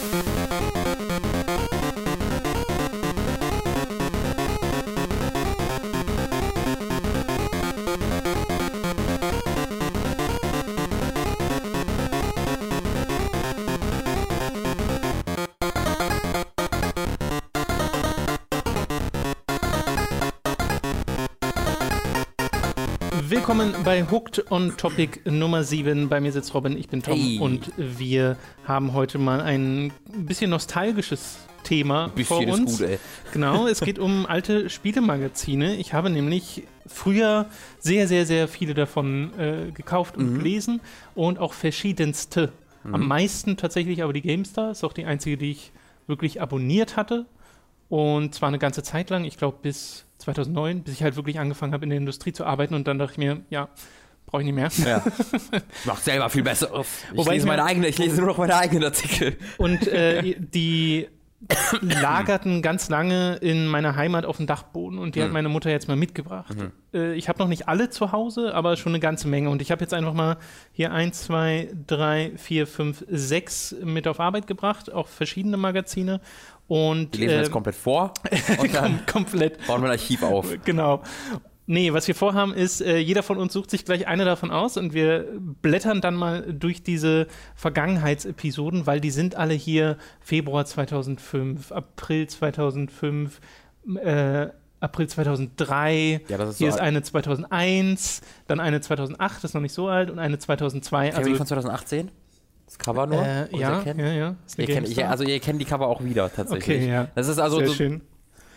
Bye. Willkommen bei Hooked on Topic Nummer 7. Bei mir sitzt Robin, ich bin Tom Hey. und wir haben heute mal ein bisschen nostalgisches Thema Bisschen vor ist uns. gut, ey. Genau, es geht um alte Spielemagazine. Ich habe nämlich früher sehr, sehr, sehr viele davon äh, gekauft und Mhm. gelesen und auch verschiedenste. Am meisten tatsächlich aber die GameStar, ist auch die einzige, die ich wirklich abonniert hatte. Und zwar eine ganze Zeit lang, ich glaube bis 2009, bis ich halt wirklich angefangen habe in der Industrie zu arbeiten und dann dachte ich mir, ja, brauche ich nicht mehr. Ja. Ich mach selber viel besser. Ich Wobei lese ich meine eigene, ich lese nur noch meine eigenen Artikel. Und äh, die lagerten ganz lange in meiner Heimat auf dem Dachboden und die hat Mhm. meine Mutter jetzt mal mitgebracht. Äh, ich habe noch nicht alle zu Hause, aber schon eine ganze Menge. Und ich habe jetzt einfach mal hier eins, zwei, drei, vier, fünf, sechs mit auf Arbeit gebracht, auch verschiedene Magazine. Und Die lesen wir äh, jetzt komplett vor und dann kom komplett bauen wir ein Archiv auf. Genau. Nee, was wir vorhaben ist, äh, jeder von uns sucht sich gleich eine davon aus und wir blättern dann mal durch diese Vergangenheitsepisoden, weil die sind alle hier Februar 2005, April 2005, äh, April 2003. Ja, das ist hier so ist alt. eine 2001, dann eine 2008, das ist noch nicht so alt, und eine 2002. Kennen wir die Also, von 2018? Das Cover nur? äh, ja, ja, ja. Ihr kennt, ich, also ihr kennt die Cover auch wieder tatsächlich. Okay, ja. Das ist also Sehr so schön.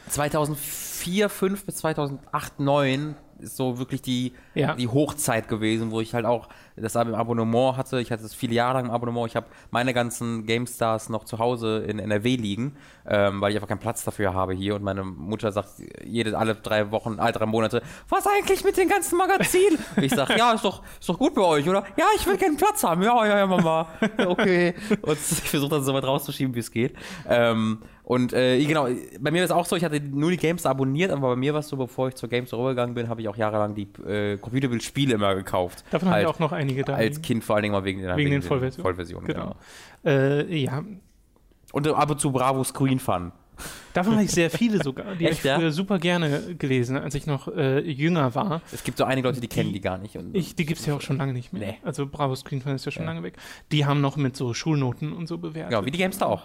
2004, 5 bis 2008, 9 ist so wirklich die, Ja. die Hochzeit gewesen, wo ich halt auch das Ab- Abonnement hatte. Ich hatte es viele Jahre lang im Abonnement. Ich habe meine ganzen GameStars noch zu Hause in NRW liegen, ähm, weil ich einfach keinen Platz dafür habe hier. Und meine Mutter sagt jede, alle drei Wochen, alle drei Monate, was eigentlich mit den ganzen Magazinen? Und ich sage, ja, ist doch, ist doch gut bei euch, oder? Ja, ich will keinen Platz haben. Ja, ja, ja, Mama. Okay. Und ich versuche das so weit rauszuschieben, wie es geht. Ähm, und äh, genau, bei mir ist auch so, ich hatte nur die Games abonniert, aber bei mir war es so, bevor ich zur Games rübergegangen bin, habe ich auch jahrelang die äh, Computerbild-Spiele immer gekauft. Davon haben Halt wir auch noch einige da. Als Kind vor allen Dingen mal wegen, den- Wegen den Vollversionen. Vollversionen Genau. genau. Äh, ja, Und ab und zu Bravo Screen Fun. Davon habe ich sehr viele sogar. Die habe ich Echt, ja? früher super gerne gelesen, als ich noch äh, jünger war. Es gibt so einige Leute, die, kennen die gar nicht. Und Ich, die gibt es ja auch schon lange nicht mehr. Nee. Also Bravo Screenfan ist ja schon Ja. lange weg. Die haben noch mit so Schulnoten und so bewertet. Genau, wie die Games da auch.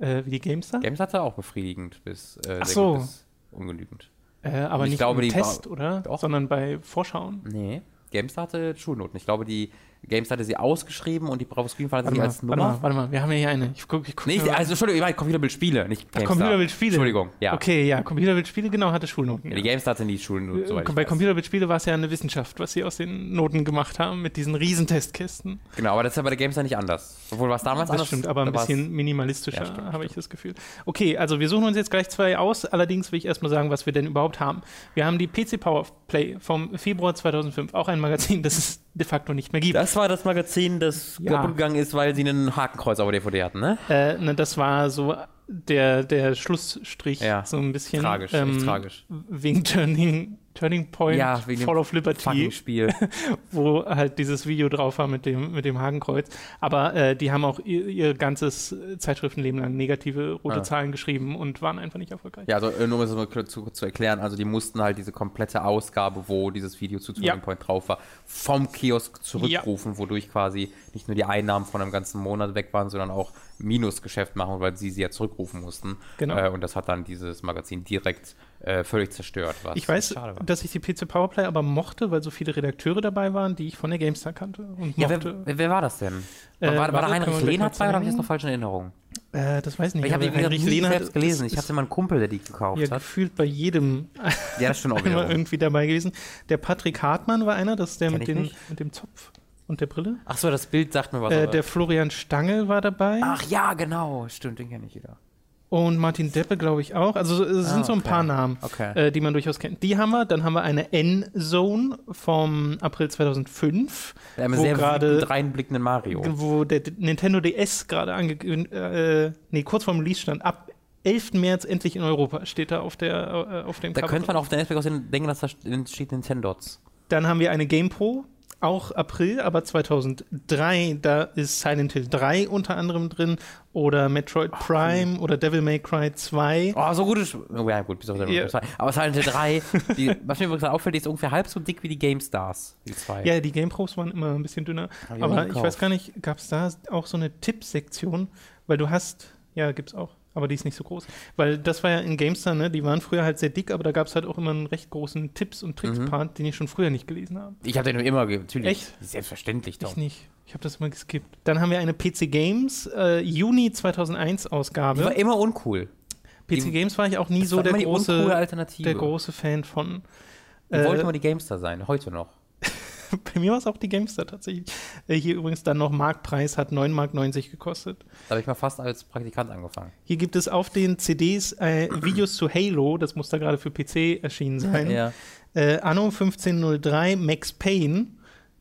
Äh, wie die Gamestar? Games hatte auch befriedigend bis äh, so. bis ungenügend. Äh, aber Ich nicht glaube, im Test, oder? Doch. Sondern bei Vorschauen. Nee, Games hatte Schulnoten. Ich glaube, die Games hatte sie ausgeschrieben und die Bravo Screen hatte Warte sie mal, als warte Nummer. mal, warte mal, wir haben ja hier eine. Ich guck, ich guck mal. also Entschuldigung, ich meine Computerbildspiele, nicht Ach, GameStar. Computerbildspiele. Entschuldigung, ja. Okay, ja, Computerbildspiele, genau, hatte Schulnoten. Ja, die ja. GameStar hatte nie Schulnoten, soweit ich bei. Computerbildspiele war es ja eine Wissenschaft, was sie aus den Noten gemacht haben, mit diesen Riesentestkästen. Genau, aber das ist ja bei der GameStar nicht anders. Obwohl war es damals Das anders. stimmt, aber ein bisschen minimalistischer, Ja, habe ich das Gefühl. Okay, also wir suchen uns jetzt gleich zwei aus. Allerdings will ich erstmal sagen, was wir denn überhaupt haben. Wir haben die PC Power Play vom Februar 2005, auch ein Magazin, das es de facto nicht mehr gibt. Das war das Magazin, das Ja. kaputt gegangen ist, weil sie einen Hakenkreuz auf der DVD hatten, ne? Äh, ne, das war so der, der Schlussstrich, Ja, so ein bisschen. tragisch, ähm, tragisch. Wegen Turning, Turning Point, Ja, Fall of Liberty, Spiel. wo halt dieses Video drauf war mit dem, mit dem Hakenkreuz. Aber äh, die haben auch ihr, ihr ganzes Zeitschriftenleben lang negative rote Ah. Zahlen geschrieben und waren einfach nicht erfolgreich. Ja, also äh, nur um es mal kurz zu, zu erklären, also die mussten halt diese komplette Ausgabe, wo dieses Video zu Turning Ja. Point drauf war, vom Kiosk zurückrufen, wodurch quasi nicht nur die Einnahmen von einem ganzen Monat weg waren, sondern auch Minusgeschäft machen, weil sie sie ja zurückrufen mussten. Genau. Äh, und das hat dann dieses Magazin direkt äh, völlig zerstört. Was Ich weiß, war. dass ich die PC Powerplay aber mochte, weil so viele Redakteure dabei waren, die ich von der GameStar kannte und Ja, mochte. wer, wer, war das denn? Äh, war, war, war warte, da Heinrich Lehnhardt bei oder habe ich zeigen? noch falsch in Erinnerung? Äh, das weiß ich nicht. Ich habe Heinrich Lehnhardt selbst gelesen. ist- Ich hatte mal einen Kumpel, der die gekauft ja hat. gefühlt bei jedem Ja, das stimmt auch einmal wieder. irgendwie dabei gewesen. Der Patrick Hartmann war einer, das ist der mit, den, mit dem Zopf und der Brille. Ach so, das Bild sagt mir was. Äh, der Florian Stangl war dabei Ach ja, genau. Stimmt, den kenne ich wieder. Und Martin Deppe, glaube ich, auch. Also es Ah, sind so ein okay. paar Namen, Okay. äh, die man durchaus kennt. Die haben wir. Dann haben wir eine N-Zone vom April 2005, Der haben wo sehr gerade reinblickenden Mario. wo der Nintendo DS gerade angekündigt, äh, nee, kurz vorm Release stand, ab 11. März endlich in Europa, steht da auf, der, äh, auf dem Da Cover könnte man auf der Netzwerk denken, dass da steht Nintendots. Dann haben wir eine Game Pro auch April, aber 2003, da ist Silent Hill 3 unter anderem drin oder Metroid Prime oder Devil May Cry 2. Oh, so gut ist. Oh, ja, gut, bis auf Devil. May Cry 2. Aber Silent Hill 3, die, was mir übrigens auffällt, die ist ungefähr halb so dick wie die GameStars, die zwei. Ja, die Game Pros waren immer ein bisschen dünner. Aber ich weiß gar nicht, gab es da auch so eine Tippsektion? Weil du hast, ja, gibt's auch, aber die ist nicht so groß. Weil das war ja in GameStar, ne? Die waren früher halt sehr dick, aber da gab es halt auch immer einen recht großen Tipps- und Tricks-Part, den ich schon früher nicht gelesen habe. Ich habe den immer, natürlich. Echt? Selbstverständlich doch. Ich nicht. Ich habe das immer geskippt. Dann haben wir eine PC Games äh, Juni 2001 Die war Ausgabe. immer uncool. PC die- Games war ich auch nie so der große, Alternative. der große Fan von. Ich Äh, wollte mal die GameStar sein, heute noch. bei mir war es auch die GameStar tatsächlich. Äh, hier übrigens dann noch Marktpreis, hat 9,90 Mark gekostet. Da habe ich mal fast als Praktikant angefangen. Hier gibt es auf den CDs äh, Videos zu Halo, das muss da gerade für PC erschienen sein. Ja. Äh, Anno 1503, Max Payne,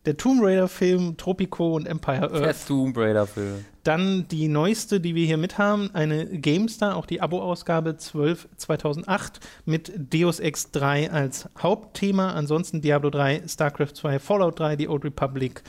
der Tomb Raider-Film Tropico und Empire Der Earth. Tomb Raider-Film. Dann die neueste, die wir hier mit haben, eine GameStar, auch die Abo-Ausgabe 12 2008 mit Deus Ex 3 als Hauptthema. Ansonsten Diablo 3, StarCraft 2, Fallout 3, die Old Republic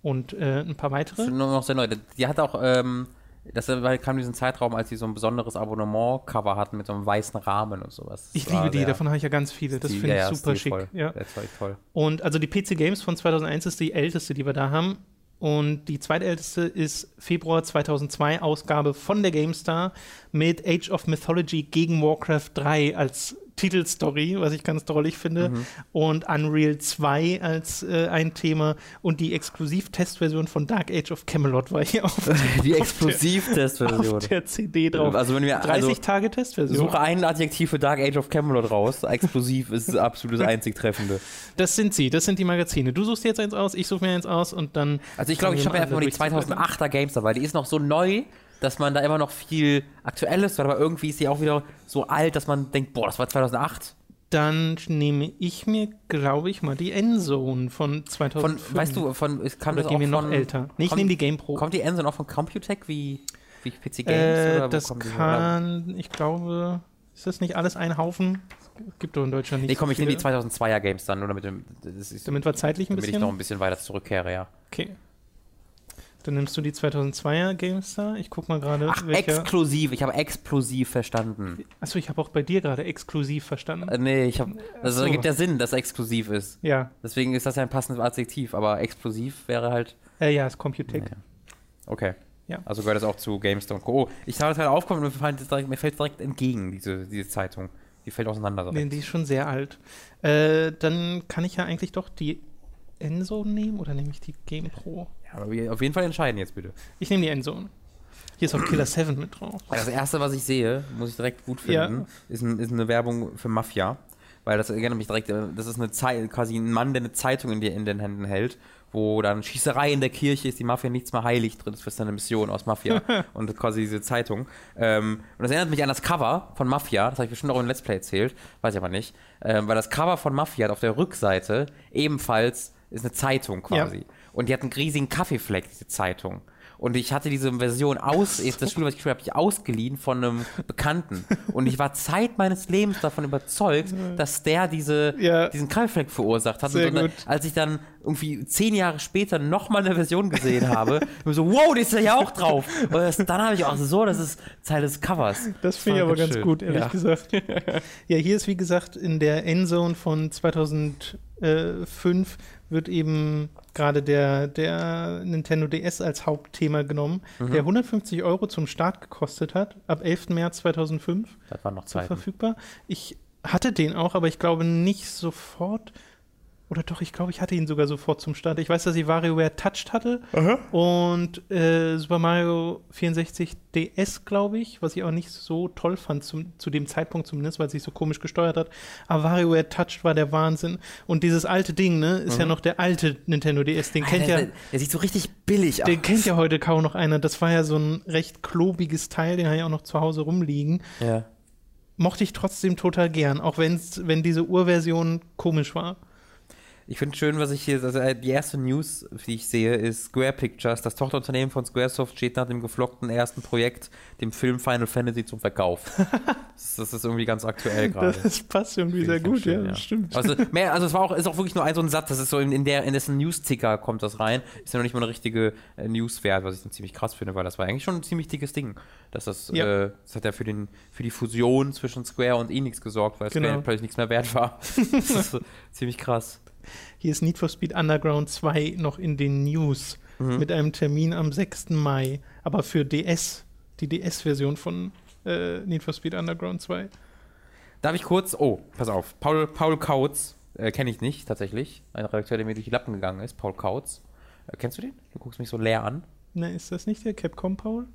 und äh, ein paar weitere. Nur noch sehr neu. Die hat auch, ähm, das kam in diesen Zeitraum, als sie so ein besonderes Abonnement-Cover hatten mit so einem weißen Rahmen und sowas. Ich Das war liebe die, davon habe ich ja ganz viele. Das finde ich ja, super schick. stilvoll. Ja. Das war echt toll. Und also die PC Games von 2001 ist die älteste, die wir da haben. Und die zweitälteste ist Februar 2002 Ausgabe von der GameStar mit Age of Mythology gegen Warcraft 3 als Titelstory, was ich ganz drollig finde. Mhm. Und Unreal 2 als äh, ein Thema. Und die Exklusiv-Testversion von Dark Age of Camelot war hier auf, Die auf Explosiv-Testversion. der CD drauf. Also wenn wir 30 also, Tage Testversion. suche ein Adjektiv für Dark Age of Camelot raus. Explosiv ist das absolut einzig treffende. Das sind sie, das sind die Magazine. Du suchst jetzt eins aus, ich suche mir eins aus und dann. Also ich glaube, ich habe einfach mal die durchzublättern. 2008er GameStar, weil die ist noch so neu, dass man da immer noch viel Aktuelles hat, aber irgendwie ist die auch wieder so alt, dass man denkt, boah, das war 2008. Dann nehme ich mir, glaube ich, mal die Endzone von Von, 2005. weißt du, von, es kam Oder das auch wir noch von, älter? Nee, ich nehme die Game Pro. Kommt die Endzone auch von Computech wie, wie PC Games? äh, oder das kommt die kann, ich glaube, ist das nicht alles ein Haufen? Es gibt doch in Deutschland nicht Nee, komm, so ich nehme die viele. 2002er Games dann, nur damit, das ist, Damit wir zeitlich ein damit ich bisschen. noch ein bisschen weiter zurückkehre, ja. Okay. Dann nimmst du die 2002er GameStar. Ich guck mal gerade, Ach, welcher. exklusiv, ich habe explosiv verstanden. Achso, ich habe auch bei dir gerade exklusiv verstanden. Äh, nee, ich habe, das so. ergibt ja Sinn, dass exklusiv ist. ja, Deswegen ist das ja ein passendes Adjektiv, aber explosiv wäre halt, äh, ja, ist Computec. Nee. okay. Ja. Also gehört das auch zu GameStar und Co. Oh, ich habe das gerade aufgekommen und mir fällt es direkt, mir fällt direkt entgegen, diese, diese Zeitung. Die fällt auseinander. direkt. Nee, die ist schon sehr alt. Äh, dann kann ich ja eigentlich doch die Endzone nehmen oder nehme ich die Game Pro? Ja, aber wir auf jeden Fall entscheiden jetzt bitte. Ich nehme die Endzone. Hier ist auch Killer 7 mit drauf. Das erste, was ich sehe, muss ich direkt gut Ja. finden, ist, ein, ist eine Werbung für Mafia. Weil das erinnert mich direkt, äh, das ist eine Zei quasi ein Mann, der eine Zeitung in, die, in den Händen hält, wo dann Schießerei in der Kirche ist, die Mafia nichts mehr heilig drin ist, für seine Mission aus Mafia. und quasi diese Zeitung. Ähm, und das erinnert mich an das Cover von Mafia, das habe ich bestimmt auch im Let's Play erzählt, weiß ich aber nicht. Ähm, weil das Cover von Mafia hat auf der Rückseite ebenfalls ist eine Zeitung quasi. Und die hat einen riesigen Kaffeefleck, diese Zeitung. Und ich hatte diese Version aus, das Spiel, was ich gespielt habe, ich ausgeliehen von einem Bekannten. Und ich war Zeit meines Lebens davon überzeugt, dass der diese, Ja. diesen Kaffeefleck verursacht hat. Sehr und dann, als ich dann irgendwie zehn Jahre später nochmal eine Version gesehen habe, mir so, wow, die ist ja auch drauf. Und das, dann habe ich auch so, das ist Teil des Covers. Das finde ich aber ganz schön. gut, ehrlich Ja. gesagt. ja, hier ist wie gesagt in der Endzone von 2005 wird eben gerade der, der Nintendo DS als Hauptthema genommen, Mhm. der 150 Euro zum Start gekostet hat, ab 11. März 2005 Das waren noch Zeiten. verfügbar. Ich hatte den auch, aber ich glaube nicht sofort. Oder doch, ich glaube, ich hatte ihn sogar sofort zum Start. Ich weiß, dass ich WarioWare Touched hatte und äh, Super Mario 64 DS, glaube ich, was ich auch nicht so toll fand, zum, zu dem Zeitpunkt zumindest, weil es sich so komisch gesteuert hat. Aber WarioWare Touched war der Wahnsinn. Und dieses alte Ding, ne, ist ja noch der alte Nintendo DS. Den kennt Alter, ja. der, der sieht so richtig billig aus. Den kennt ja heute kaum noch einer. Das war ja so ein recht klobiges Teil, den habe ich auch noch zu Hause rumliegen. Ja. Mochte ich trotzdem total gern, auch wenn's, wenn diese Urversion komisch war. Ich finde schön, was ich hier, also die erste News, die ich sehe, ist Square Pictures. Das Tochterunternehmen von Squaresoft steht nach dem geflockten ersten Projekt, dem Film Final Fantasy, zum Verkauf. das, ist irgendwie ganz aktuell gerade. Das passt irgendwie sehr gut, schön, ja, ja. das stimmt. Also, mehr, also es war auch, ist auch wirklich nur ein so ein Satz, das ist so in, in der, in dessen News-Ticker kommt das rein. Ist ja noch nicht mal eine richtige äh, News wert, was ich dann ziemlich krass finde, weil das war eigentlich schon ein ziemlich dickes Ding. Dass das, Ja. äh, das hat ja für, den, für die Fusion zwischen Square und Enix gesorgt, weil Square Genau. plötzlich nichts mehr wert war. das ist ziemlich krass. Hier ist Need for Speed Underground 2 noch in den News Mhm. mit einem Termin am 6. Mai, aber für DS, die DS-Version von äh, Need for Speed Underground 2. Darf ich kurz, oh, pass auf, Paul, Paul Kautz, äh, kenne ich nicht tatsächlich, ein Redakteur, der mir durch die Lappen gegangen ist, Paul Kautz. Äh, kennst du den? Du guckst mich so leer an. Ne, ist das nicht der Capcom Paul?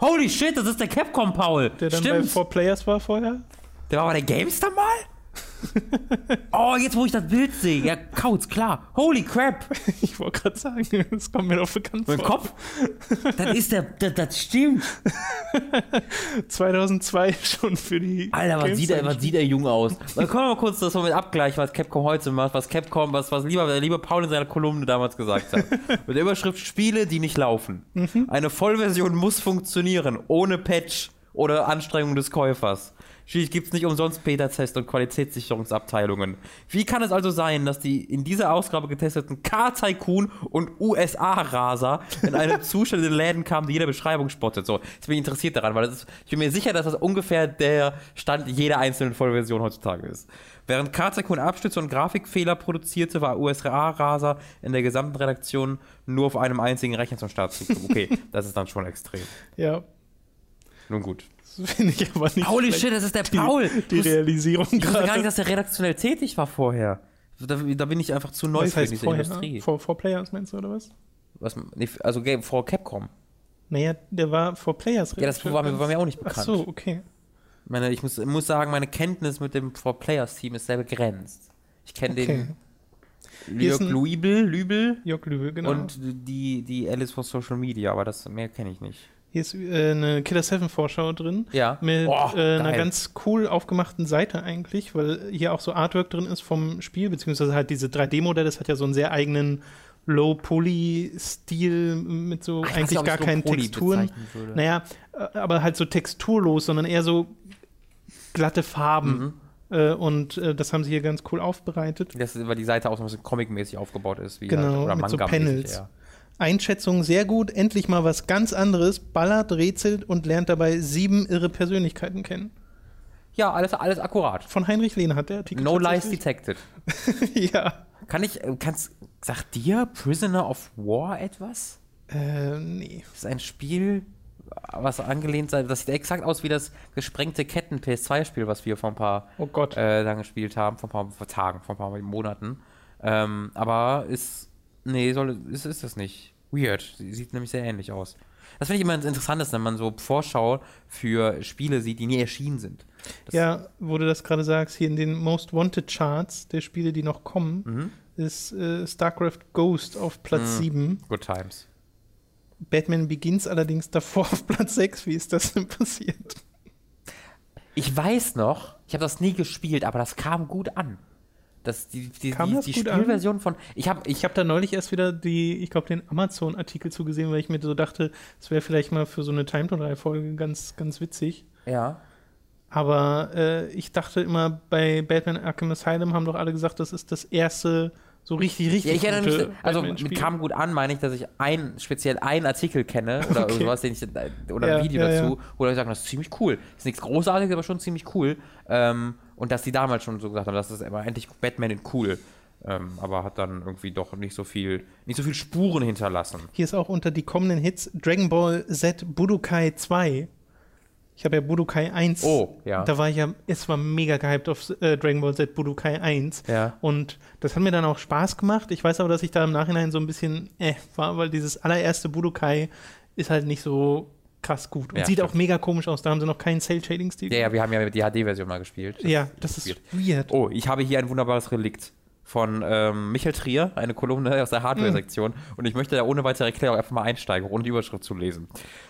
Holy shit, das ist der Capcom Paul. Der dann bei 4 Players war vorher? Der war bei der Gamestar mal? oh, jetzt wo ich das Bild sehe. Ja, Kautz, klar. Holy crap. Ich wollte gerade sagen, das kommt mir doch bekannt Mein vor. Kopf. Das ist der, das, das stimmt. 2002 schon für die. Alter, was sieht, er, was sieht der Junge aus? Dann können wir mal kurz das mal mit abgleichen, was Capcom heute macht, was Capcom, was, was lieber, der liebe Paul in seiner Kolumne damals gesagt hat. mit der Überschrift Spiele, die nicht laufen. Eine Vollversion muss funktionieren, ohne Patch oder Anstrengung des Käufers. Schließlich gibt es nicht umsonst Beta-Test und Qualitätssicherungsabteilungen. Wie kann es also sein, dass die in dieser Ausgabe getesteten Car-Tycoon und USA-Raser in einem Zustand in den Läden kamen, die jeder Beschreibung spottet? So, jetzt bin ich interessiert daran, weil ist, ich bin mir sicher, dass das ungefähr der Stand jeder einzelnen Vollversion heutzutage ist. Während Car-Tycoon Abstütze und Grafikfehler produzierte, war USA-Raser in der gesamten Redaktion nur auf einem einzigen Rechner zum Start zu. Okay, das ist dann schon extrem. Ja, Nun gut. das finde ich aber nicht. Holy schlecht. shit, das ist der Die, Paul! die Realisierung Ich wusste gar nicht, dass der redaktionell tätig war vorher. Da, da bin ich einfach zu neu Was für heißt diese vorher? Industrie. Vor, vor Players meinst du, oder was? Was, nee, also Game vor Capcom. Naja, der war vor Players. Ja, das war mir, war mir auch nicht Ach bekannt. so, okay. Meine, ich muss, muss sagen, meine Kenntnis mit dem For Players Team ist sehr begrenzt. Ich kenne okay. den Hier Jörg ist ein- Lübel, Lübel Jörg Lübe, genau. und die, die Alice von Social Media, aber das mehr kenne ich nicht. Hier ist äh, eine Killer 7 Vorschau drin. Ja. Mit Oh, äh, einer ganz cool aufgemachten Seite eigentlich, weil hier auch so Artwork drin ist vom Spiel, beziehungsweise halt diese 3D-Modelle, das hat ja so einen sehr eigenen Low-Poly-Stil mit so Ach, weiß eigentlich gar keinen Texturen. Naja, äh, aber halt so texturlos, sondern eher so glatte Farben. Mhm. Äh, und äh, das haben sie hier ganz cool aufbereitet. Das ist, weil die Seite auch so ein bisschen comic-mäßig aufgebaut ist. Wie Genau, halt, oder mit so Panels. eher. Einschätzung sehr gut, endlich mal was ganz anderes, ballert, rätselt und lernt dabei sieben irre Persönlichkeiten kennen. Ja, alles, alles akkurat. Von Heinrich Lehner hat der Artikel. No lies detected. ja. Kann ich, äh, kannst, sagt dir Prisoner of War etwas? Äh, nee. Das ist ein Spiel, was angelehnt sei, das sieht exakt aus wie das gesprengte Ketten PS2-Spiel, was wir vor ein paar Oh Gott. äh, dann gespielt haben, vor ein paar vor Tagen, vor ein paar Monaten. Ähm, aber ist, nee, soll, ist, ist das nicht. Weird. Sie sieht nämlich sehr ähnlich aus. Das finde ich immer interessant, wenn man so Vorschau für Spiele sieht, die nie erschienen sind. Das, ja, wo du das gerade sagst, hier in den Most Wanted Charts der Spiele, die noch kommen, Mhm. ist äh, StarCraft Ghost auf Platz Mhm. 7. Good times. Batman Begins allerdings davor auf Platz 6. Wie ist das denn passiert? Ich weiß noch, ich habe das nie gespielt, aber das kam gut an. Das, die die, Kam die, das die gut an? Spielversion von. Ich habe ich Ich habe da neulich erst wieder die, ich glaube, den Amazon-Artikel zugesehen, weil ich mir so dachte, es wäre vielleicht mal für so eine Time to 3 Folge ganz, ganz witzig. Ja. Aber äh, ich dachte immer, bei Batman Arkham Asylum haben doch alle gesagt, das ist das erste so richtig, richtig Ja, ich erinnere mich, also kam gut an, meine ich, dass ich ein, speziell einen Artikel kenne oder Okay. sowas, den ich, oder Ja, ein Video ja, dazu, wo Leute sagen, das ist ziemlich cool. Ist nichts Großartiges, aber schon ziemlich cool. Ähm, und dass die damals schon so gesagt haben, das ist immer endlich Batman in cool. Ähm, aber hat dann irgendwie doch nicht so viel, nicht so viel Spuren hinterlassen. Hier ist auch unter die kommenden Hits Dragon Ball Z Budokai 2. Ich habe ja Budokai 1. Oh, ja. Da war ich ja, es war mega gehypt auf äh, Dragon Ball Z Budokai 1. Ja. Und das hat mir dann auch Spaß gemacht. Ich weiß aber, dass ich da im Nachhinein so ein bisschen äh war, weil dieses allererste Budokai ist halt nicht so krass gut. Und Ja, sieht stimmt. auch mega komisch aus. Da haben sie noch keinen Cell-Shading-Stil. Ja, ja, wir haben ja die HD-Version mal gespielt. Ja, das ist weird. Oh, ich habe hier ein wunderbares Relikt von ähm, Michael Trier, eine Kolumne aus der Hardware-Sektion. Und ich möchte da ohne weitere Erklärung einfach mal einsteigen, ohne die Überschrift zu lesen.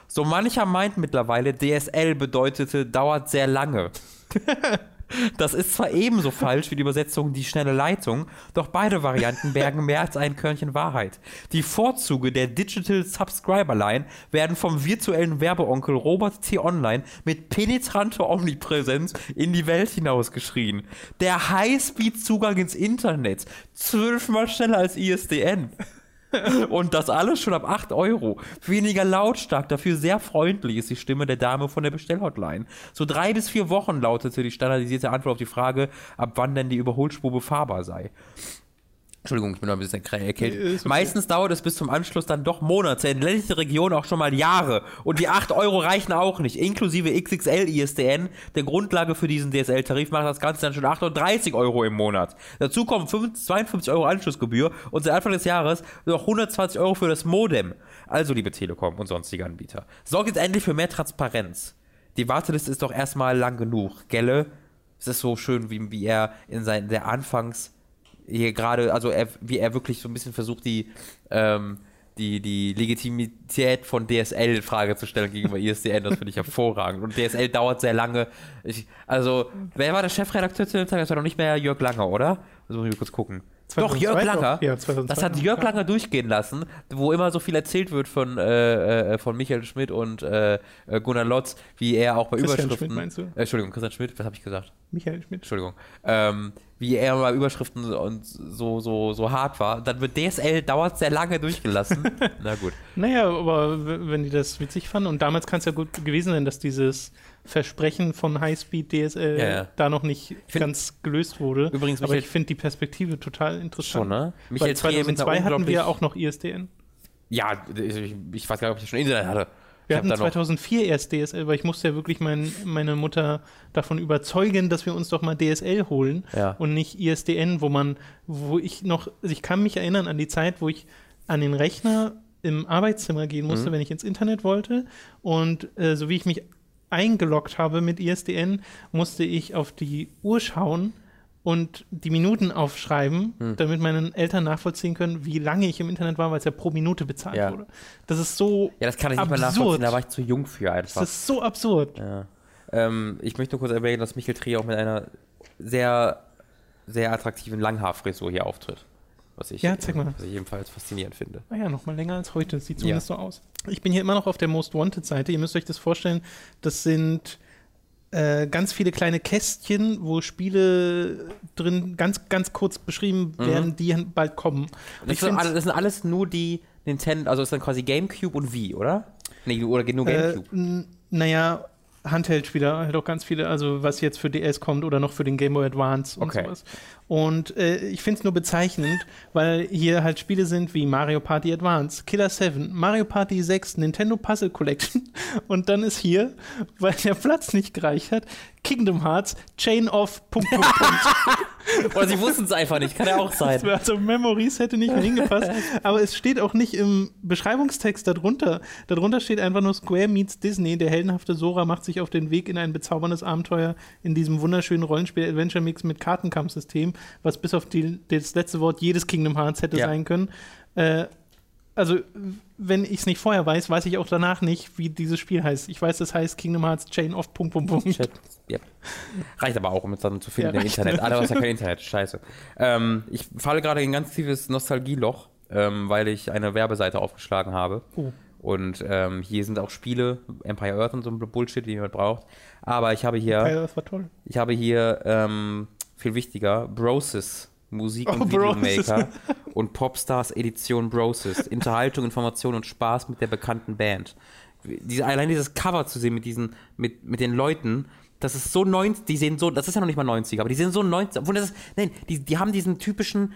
So mancher meint mittlerweile, DSL bedeutete dauert sehr lange. Das ist zwar ebenso falsch wie die Übersetzung die schnelle Leitung, doch beide Varianten bergen mehr als ein Körnchen Wahrheit. Die Vorzüge der Digital Subscriber Line werden vom virtuellen Werbeonkel Robert T. Online mit penetranter Omnipräsenz in die Welt hinausgeschrien. Der Highspeed-Zugang ins Internet, zwölfmal schneller als ISDN. Und das alles schon ab 8 Euro. Weniger lautstark, dafür sehr freundlich ist die Stimme der Dame von der Bestellhotline. So drei bis vier Wochen lautete die standardisierte Antwort auf die Frage, ab wann denn die Überholspur befahrbar sei. Entschuldigung, ich bin noch ein bisschen erkältet. Okay. Meistens dauert es bis zum Anschluss dann doch Monate, in ländlichen Regionen auch schon mal Jahre. Und die 8 Euro reichen auch nicht. Inklusive XXL ISDN, der Grundlage für diesen DSL-Tarif, macht das Ganze dann schon 38 Euro im Monat. Dazu kommen 52 Euro Anschlussgebühr und seit Anfang des Jahres noch 120 Euro für das Modem. Also, liebe Telekom und sonstige Anbieter, sorgt jetzt endlich für mehr Transparenz. Die Warteliste ist doch erstmal lang genug, gelle? Es ist so schön, wie, wie er in seinen, der Anfangs- hier gerade, also er, wie er wirklich so ein bisschen versucht, die, ähm, die, die Legitimität von DSL in Frage zu stellen gegenüber ISDN, das finde ich hervorragend. Und DSL dauert sehr lange. Ich, also, wer war der Chefredakteur zu dem Tag? Das war doch nicht mehr Jörg Langer, oder? Das muss ich kurz gucken. Doch, Jörg Langer. Ja, das hat Jörg Langer durchgehen lassen, wo immer so viel erzählt wird von, äh, äh, von Michael Schmidt und äh, äh Gunnar Lotz, wie er auch bei Christian Überschriften. Schmidt meinst du? Äh, Entschuldigung, Christian Schmidt, was habe ich gesagt? Michael Schmidt. Entschuldigung. Ähm, wie er bei Überschriften und so, so, so hart war. Dann wird DSL dauert sehr lange durchgelassen. Na gut. Naja, aber wenn die das witzig fanden, und damals kann es ja gut gewesen sein, dass dieses Versprechen von Highspeed DSL ja, ja. da noch nicht find, ganz gelöst wurde. Übrigens, aber ich finde die Perspektive total interessant. Schon, ne? Michael Weil 2002 hatten wir auch noch ISDN. Ja, ich, ich weiß gar nicht, ob ich schon Internet hatte. Wir hatten 2004 erst DSL, weil ich musste ja wirklich mein, meine Mutter davon überzeugen, dass wir uns doch mal DSL holen ja. und nicht ISDN, wo man, wo ich noch, also ich kann mich erinnern an die Zeit, wo ich an den Rechner im Arbeitszimmer gehen musste, mhm. wenn ich ins Internet wollte und äh, so wie ich mich eingeloggt habe mit ISDN, musste ich auf die Uhr schauen und die Minuten aufschreiben, hm. damit meine Eltern nachvollziehen können, wie lange ich im Internet war, weil es ja pro Minute bezahlt ja. wurde. Das ist so. Ja, das kann ich absurd. nicht mehr nachvollziehen, da war ich zu jung für einfach. Das ist so absurd. Ja. Ähm, ich möchte nur kurz erwähnen, dass Michael Trier auch mit einer sehr, sehr attraktiven Langhaarfrisur hier auftritt. Was ich, ja, zeig mal. Was ich ebenfalls faszinierend finde. Ah ja, noch mal länger als heute. Sieht zumindest ja. so aus. Ich bin hier immer noch auf der Most Wanted-Seite. Ihr müsst euch das vorstellen. Das sind äh, ganz viele kleine Kästchen, wo Spiele drin ganz, ganz kurz beschrieben mhm. werden, mhm. die bald kommen. Das sind, alles, das sind, alles, nur die Nintendo, also ist dann quasi GameCube und Wii, oder? Nee, oder nur äh, GameCube? Äh, naja, Handheld-Spieler, halt auch ganz viele, also was jetzt für DS kommt oder noch für den Game Boy Advance und okay. sowas. Und äh, ich finde es nur bezeichnend, weil hier halt Spiele sind wie Mario Party Advance, Killer 7, Mario Party 6, Nintendo Puzzle Collection und dann ist hier, weil der Platz nicht gereicht hat, Kingdom Hearts, Chain of Punkt, Punkt, Punkt. Oder sie wussten es einfach nicht, kann ja auch sein. Also Memories hätte nicht mehr hingepasst, aber es steht auch nicht im Beschreibungstext darunter. Darunter steht einfach nur Square meets Disney. Der heldenhafte Sora macht sich auf den Weg in ein bezauberndes Abenteuer in diesem wunderschönen Rollenspiel-Adventure-Mix mit Kartenkampfsystem was bis auf die, das letzte Wort jedes Kingdom Hearts hätte ja. sein können. Äh, also, wenn ich es nicht vorher weiß, weiß ich auch danach nicht, wie dieses Spiel heißt. Ich weiß, das heißt Kingdom Hearts Chain of Punkt, Punkt, Punkt. Ja. Reicht aber auch, um es dann zu finden ja, im Internet. Ah, da ist ja kein Internet, scheiße. Ähm, ich falle gerade in ein ganz tiefes Nostalgieloch, ähm, weil ich eine Werbeseite aufgeschlagen habe. Uh. Und ähm, hier sind auch Spiele, Empire Earth und so ein Bullshit, wie man braucht. Aber ich habe hier. Empire Earth war toll. Ich habe hier ähm, viel wichtiger, Brosis, Musik- und oh, Videomaker und Popstars Edition Brosis, Unterhaltung, Information und Spaß mit der bekannten Band. Diese, allein dieses Cover zu sehen mit diesen, mit, mit den Leuten, das ist so 90, die sehen so, das ist ja noch nicht mal 90, aber die sehen so 90, obwohl das ist, nein, die, die haben diesen typischen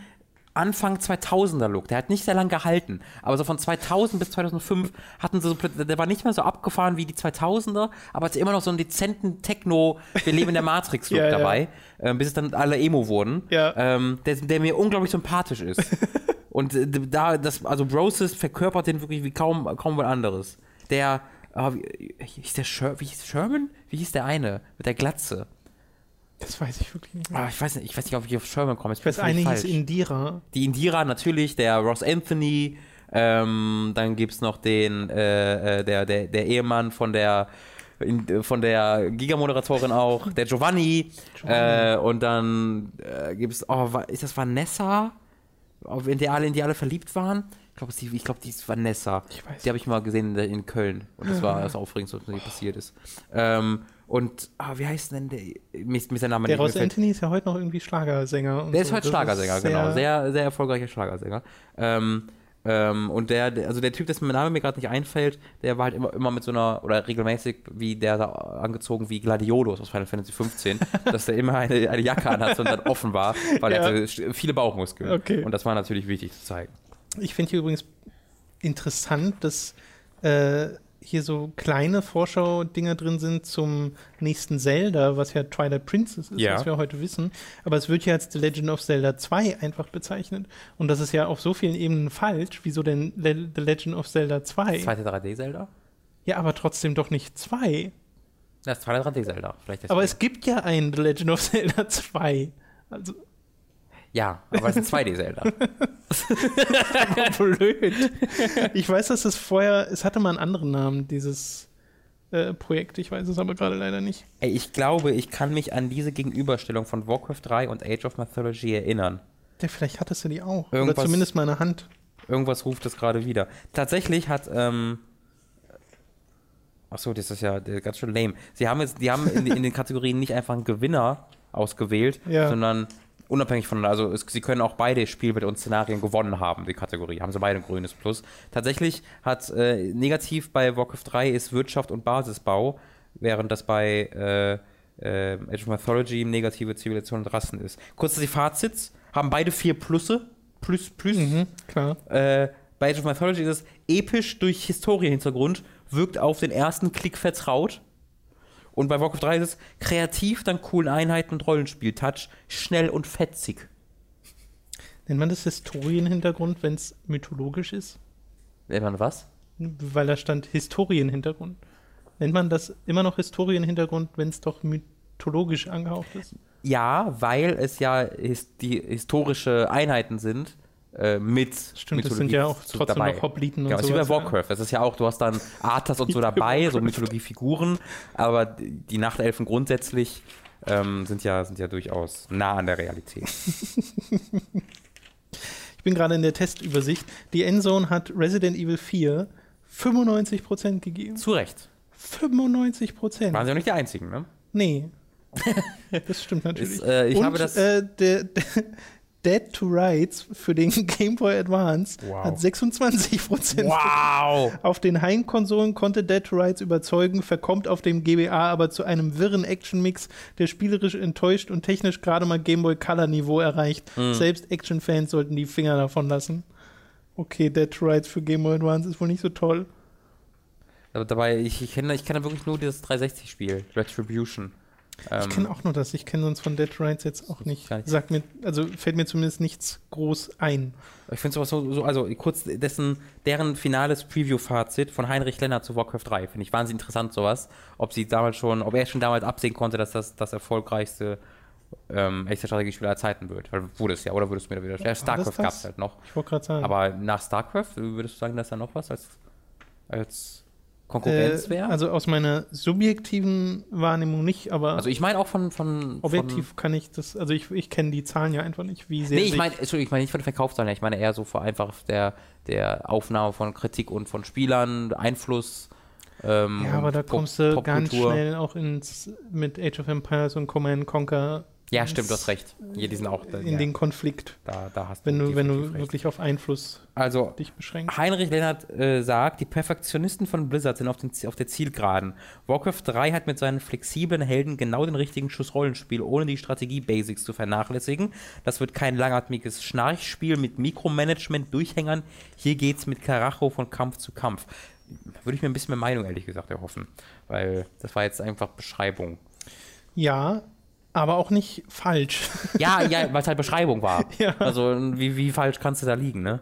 Anfang 2000er Look. Der hat nicht sehr lange gehalten, aber so von 2000 bis 2005 hatten sie so, der war nicht mehr so abgefahren wie die 2000er, aber es ist immer noch so einen dezenten Techno, wir leben in der Matrix Look ja, dabei, ja. Äh, bis es dann alle Emo wurden, ja. ähm, der, der, mir unglaublich sympathisch ist. Und äh, da, das, also Brosis verkörpert den wirklich wie kaum, kaum was anderes. Der, äh, wie, hieß der Sher wie hieß Sherman? Wie hieß der eine? Mit der Glatze. Das weiß ich wirklich nicht. Ah, ich, weiß nicht ich weiß nicht, ob ich auf Sherman komme. Ich weiß, eine falsch. hieß Indira. Die Indira natürlich, der Ross Anthony. Ähm, dann gibt es noch den, äh, äh, der, der, der Ehemann von der von der Giga-Moderatorin auch, der Giovanni. Äh, und dann äh, gibt es, oh, ist das Vanessa? In die alle, in die alle verliebt waren? Ich glaube, die, ich glaub, die ist Vanessa. Ich weiß. Die habe ich mal gesehen in, in Köln. Und das war das Aufregendste, was mir passiert ist. Ähm, und, ah, wie heißt denn der? Mir ist mir Name Der nicht. mir Ross Anthony ist ja heute noch irgendwie Schlagersänger. der ist so. heute Das Schlagersänger, sehr- genau. Sehr, sehr erfolgreicher Schlagersänger. Ähm, ähm, und der, der, also der Typ, dessen Name mir gerade nicht einfällt, der war halt immer, immer mit so einer, oder regelmäßig, wie der da angezogen wie Gladiolus aus Final Fantasy 15, dass der immer eine, eine Jacke anhatte und dann offen war, weil er Ja. hatte sch- viele Bauchmuskeln. Okay. Und das war natürlich wichtig zu zeigen. Ich finde hier übrigens interessant, dass äh, hier so kleine Vorschau-Dinger drin sind zum nächsten Zelda, was ja Twilight Princess ist, Ja. was wir heute wissen. Aber es wird ja als The Legend of Zelda 2 einfach bezeichnet. Und das ist ja auf so vielen Ebenen falsch. Wieso denn Le The Legend of Zelda 2? Das zweite 3D-Zelda? Ja, aber trotzdem doch nicht 2. Das zweite 3D-Zelda, vielleicht Aber es gibt ja ein The Legend of Zelda 2. Also Ja, aber es ist ein 2D-Zelda. blöd. Ich weiß, dass es vorher, es hatte mal einen anderen Namen, dieses äh, Projekt. Ich weiß es aber gerade leider nicht. Ey, ich glaube, ich kann mich an diese Gegenüberstellung von Warcraft 3 und Age of Mythology erinnern. Ja, vielleicht hattest du die auch. Irgendwas- Oder zumindest mal in der Hand. Irgendwas ruft es gerade wieder. Tatsächlich hat, ähm, achso, das ist ja äh, ganz schön lame. Sie haben jetzt, die haben in, in den Kategorien nicht einfach einen Gewinner ausgewählt, Ja. sondern unabhängig von, also es, sie können auch beide Spielwelt und Szenarien gewonnen haben, die Kategorie. Haben sie beide ein grünes Plus. Tatsächlich hat äh, negativ bei Warcraft 3 ist Wirtschaft und Basisbau, während das bei äh, äh, Age of Mythology negative Zivilisation und Rassen ist. Kurz die Fazits, haben beide vier Plusse. Plus, plus. Mhm, klar. Äh, bei Age of Mythology ist es episch durch Historienhintergrund, wirkt auf den ersten Klick vertraut. Und bei Warcraft 3 ist es kreativ, dann coolen Einheiten und Rollenspiel-Touch, schnell und fetzig. Nennt man das Historienhintergrund, wenn es mythologisch ist? Wenn man was? Weil da stand Historienhintergrund. Nennt man das immer noch Historienhintergrund, wenn es doch mythologisch angehaucht ist? Ja, weil es ja his die historische Einheiten sind mit Stimmt, das Mythologie sind ja auch zu- trotzdem noch Hopliten und Genau, das ist wie bei ja. Warcraft. Das ist ja auch, du hast dann Arthas und so dabei, so. Mythologiefiguren, aber die die Nachtelfen grundsätzlich ähm, sind, ja, sind ja durchaus nah an der Realität. Ich bin gerade in der Testübersicht. Die Endzone hat Resident Evil 4 95% gegeben. Zu Recht. 95%. Waren sie auch nicht die einzigen, ne? Nee. Das stimmt natürlich. Ist, äh, ich Und habe das- äh, der, der Dead to Rights für den Game Boy Advance Wow. hat 26%. Wow! Auf den Heimkonsolen konnte Dead to Rights überzeugen, verkommt auf dem GBA aber zu einem wirren Action-Mix, der spielerisch enttäuscht und technisch gerade mal Game Boy Color-Niveau erreicht. Mhm. Selbst Action-Fans sollten die Finger davon lassen. Okay, Dead to Rights für Game Boy Advance ist wohl nicht so toll. Aber dabei, ich, ich kenne ich kenne wirklich nur dieses 360-Spiel, Retribution. Ich Ähm, kenne auch nur das. Ich kenne sonst von Dead Rights jetzt auch nicht. Sagt mir, also fällt mir zumindest nichts groß ein. Ich finde sowas so, so, also kurz dessen, deren finales Preview-Fazit von Heinrich Lennart zu Warcraft 3 finde ich wahnsinnig interessant, sowas. Ob sie damals schon, ob er schon damals absehen konnte, dass das das erfolgreichste ähm, echte Strategiespiel aller Zeiten wird. Weil wurde es ja, oder würdest du mir da wieder. Ja, StarCraft gab es halt noch. Ich wollte gerade sagen. Aber nach StarCraft würdest du sagen, dass da noch was als, als Konkurrenz Äh, wäre? also aus meiner subjektiven Wahrnehmung nicht, aber Also ich meine auch von, von objektiv kann ich das, also ich, ich kenne die Zahlen ja einfach nicht, wie Von, sehr nee, ich meine, ich meine nicht von den Verkaufszahlen, ich meine eher so vor einfach der, der Aufnahme von Kritik und von Spielern, Einfluss. Ähm, Ja, aber da kommst du ganz schnell auch ins mit Age of Empires und Command Conquer Ja, stimmt, du hast recht. Hier, die sind auch da, in ja, den Konflikt, da, da hast wenn du, wenn du recht. wirklich auf Einfluss Also, dich beschränkst. Heinrich Lennart äh, sagt, die Perfektionisten von Blizzard sind auf, den, auf der Zielgeraden. Warcraft 3 hat mit seinen flexiblen Helden genau den richtigen Schuss Rollenspiel, ohne die Strategie-Basics zu vernachlässigen. Das wird kein langatmiges Schnarchspiel mit Mikromanagement-Durchhängern. Hier geht's mit Karacho von Kampf zu Kampf. Würde ich mir ein bisschen mehr Meinung, ehrlich gesagt, erhoffen. Weil das war jetzt einfach Beschreibung. Ja, aber auch nicht falsch. Ja, ja, weil es halt Beschreibung war. Ja. Also, wie, wie falsch kannst du da liegen, ne?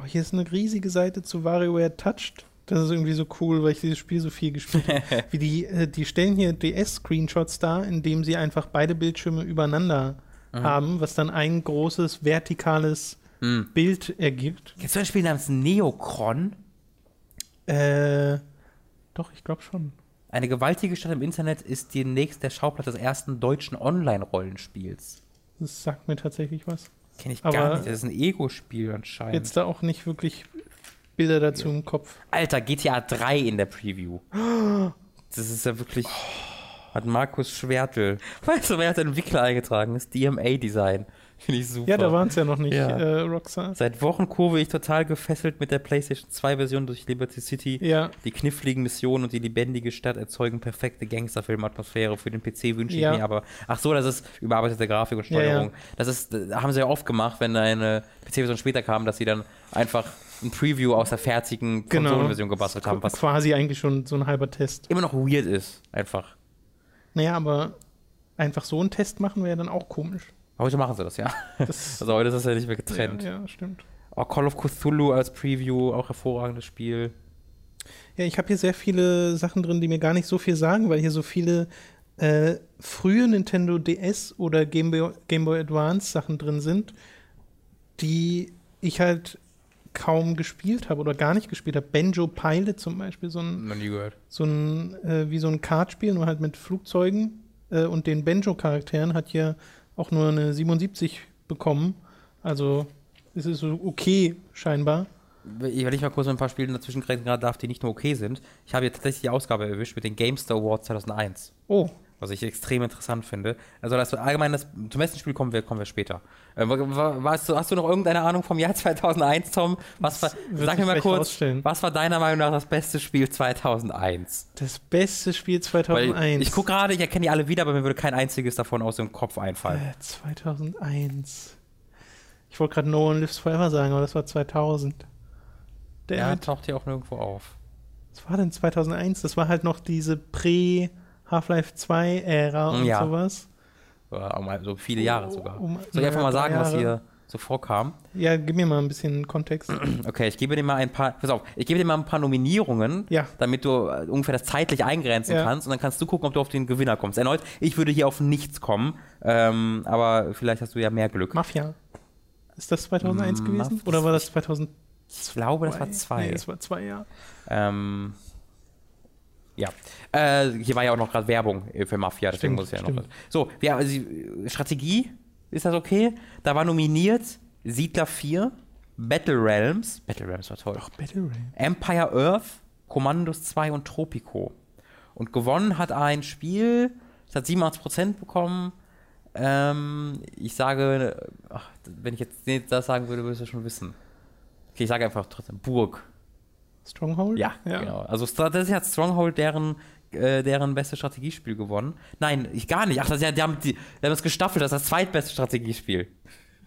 Oh, hier ist eine riesige Seite zu WarioWare Touched. Das ist irgendwie so cool, weil ich dieses Spiel so viel gespielt habe. Wie die, äh, die stellen hier DS-Screenshots dar, indem sie einfach beide Bildschirme übereinander haben, was dann ein großes vertikales Mhm. Bild ergibt. Kennst du ein Spiel namens Neocron? Äh, doch, ich glaube schon. Eine gewaltige Stadt im Internet ist demnächst der Schauplatz des ersten deutschen Online-Rollenspiels. Das sagt mir tatsächlich was. Kenne ich Aber gar nicht. Das ist ein Ego-Spiel anscheinend. Jetzt da auch nicht wirklich Bilder dazu im Kopf. Alter, GTA 3 in der Preview. Das ist ja wirklich. Hat Markus Schwertel. Weißt du, wer hat den Entwickler eingetragen? Das DMA-Design. Finde ich super. Ja, da waren es ja noch nicht, Ja. äh, Rockstar. Seit Wochen kurve ich total gefesselt mit der PlayStation 2-Version durch Liberty City. Ja, Die kniffligen Missionen und die lebendige Stadt erzeugen perfekte Gangsterfilm-Atmosphäre. Für den PC wünsche ich Ja. mir aber. Ach so, das ist überarbeitete Grafik und Ja, ja. Steuerung. Das ist, das haben sie ja oft gemacht, wenn eine PC-Version später kam, dass sie dann einfach ein Preview aus der fertigen genau. Konsolenversion gebastelt haben, was Quasi eigentlich schon so ein halber Test. immer noch weird ist, einfach. Naja, aber einfach so einen Test machen wäre dann auch komisch. Heute machen sie das, ja. Das, Also heute ist das ja nicht mehr getrennt. Ja, ja, stimmt. Oh, Call of Cthulhu als Preview, auch hervorragendes Spiel. Ja, ich habe hier sehr viele Sachen drin, die mir gar nicht so viel sagen, weil hier so viele äh, frühe Nintendo DS oder Game Boy, Game Boy Advance Sachen drin sind, die ich halt kaum gespielt habe oder gar nicht gespielt habe. Benjo Pilot zum Beispiel, so ein, Noch nie gehört. so ein äh, wie so ein Kartspiel, nur halt mit Flugzeugen äh, und den Benjo-Charakteren hat hier auch nur eine 77 bekommen. Also es ist so okay scheinbar. Ich, wenn ich mal kurz ein paar Spielen dazwischen gerade darf, die nicht nur okay sind. Ich habe hier tatsächlich die Ausgabe erwischt mit den GameStar Awards 2001. Oh, Was ich extrem interessant finde. Also das allgemein das, zum besten Spiel kommen wir, kommen wir später. Äh, wa- wa- weißt du, hast du noch irgendeine Ahnung vom Jahr 2001, Tom? Was war, sag mir mal kurz, rausstellen. was war deiner Meinung nach das beste Spiel 2001? das beste Spiel Weil 2001. ich gucke gerade, ich erkenne die alle wieder, aber mir würde kein einziges davon aus dem Kopf einfallen. Äh, 2001. Ich wollte gerade No One Lives Forever sagen, aber das war 2000. Der Ja, taucht hier auch nirgendwo auf. Was war denn 2001? Das war halt noch diese Prä-Half-Life 2-Ära und Ja. sowas. Mal so viele Jahre sogar. Um- Soll ich einfach mal sagen, was Jahre. hier so vorkam? Ja, gib mir mal ein bisschen Kontext. Okay, ich gebe dir mal ein paar, pass auf, ich gebe dir mal ein paar Nominierungen, Ja. damit du äh, ungefähr das zeitlich eingrenzen Ja. kannst und dann kannst du gucken, ob du auf den Gewinner kommst. Erneut, ich würde hier auf nichts kommen, ähm, aber vielleicht hast du ja mehr Glück. Mafia. Ist das 2001 Mm, gewesen? Maf- Oder war das 2002? Ich glaube, das war zwei. Nee, das war zwei, ja. Ähm, ja. Äh, hier war ja auch noch gerade Werbung für Mafia, deswegen Stimmt, muss ich ja noch. stimmt. So, ja, also, äh, Strategie, ist das okay? Da war nominiert Siedler 4, Battle Realms, Battle Realms war toll. Ach, Battle Ray. Empire Earth, Commandos 2 und Tropico. Und gewonnen hat ein Spiel, es hat 87% bekommen. Ähm, ich sage, ach, wenn ich jetzt das sagen würde, würdest du schon wissen. Okay, ich sage einfach trotzdem Burg. Stronghold? Ja, genau. Also tatsächlich hat Stronghold deren, äh, deren beste Strategiespiel gewonnen. Nein, ich gar nicht. Ach, das, ja, die, haben, die, die haben das gestaffelt, das ist das zweitbeste Strategiespiel.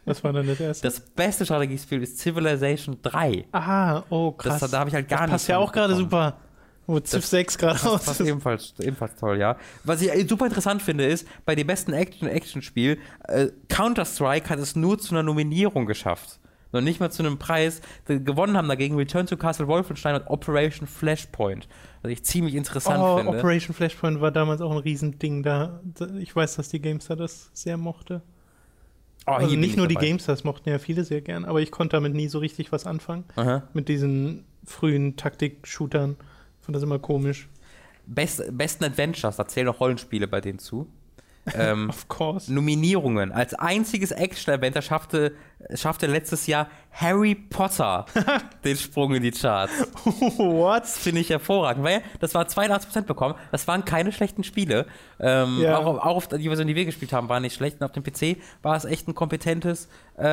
Was war dann das erste? Das beste Strategiespiel ist Civilization 3. Aha, oh krass. Das, da habe ich halt gar das nicht. passt ja auch gerade super. Wo Civ 6 gerade passt ist. ebenfalls, ebenfalls toll, ja. Was ich äh, super interessant finde, ist, bei dem besten Action-Action-Spiel, äh, Counter-Strike hat es nur zu einer Nominierung geschafft. Noch nicht mal zu einem Preis. Die gewonnen haben dagegen Return to Castle Wolfenstein und Operation Flashpoint. Was ich ziemlich interessant Oh, finde. Operation Flashpoint war damals auch ein Riesending da. Ich weiß, dass die Gamestar das sehr mochte. Oh, also nicht ich nur die dabei. Gamestars mochten ja viele sehr gern, aber ich konnte damit nie so richtig was anfangen. Aha. Mit diesen frühen Taktik-Shootern. Fand das immer komisch. Best, besten Adventures, da zählen auch Rollenspiele bei denen zu. Ähm, Of course. Nominierungen. Als einziges Action-Adventure schaffte, schaffte letztes Jahr Harry Potter den Sprung in die Charts. What? Das finde ich hervorragend, weil das war 82% bekommen. Das waren keine schlechten Spiele. Ähm, Ja. auch, auch auf die Version, die wir gespielt haben, waren nicht schlecht. Und auf dem PC war es echt ein kompetentes äh,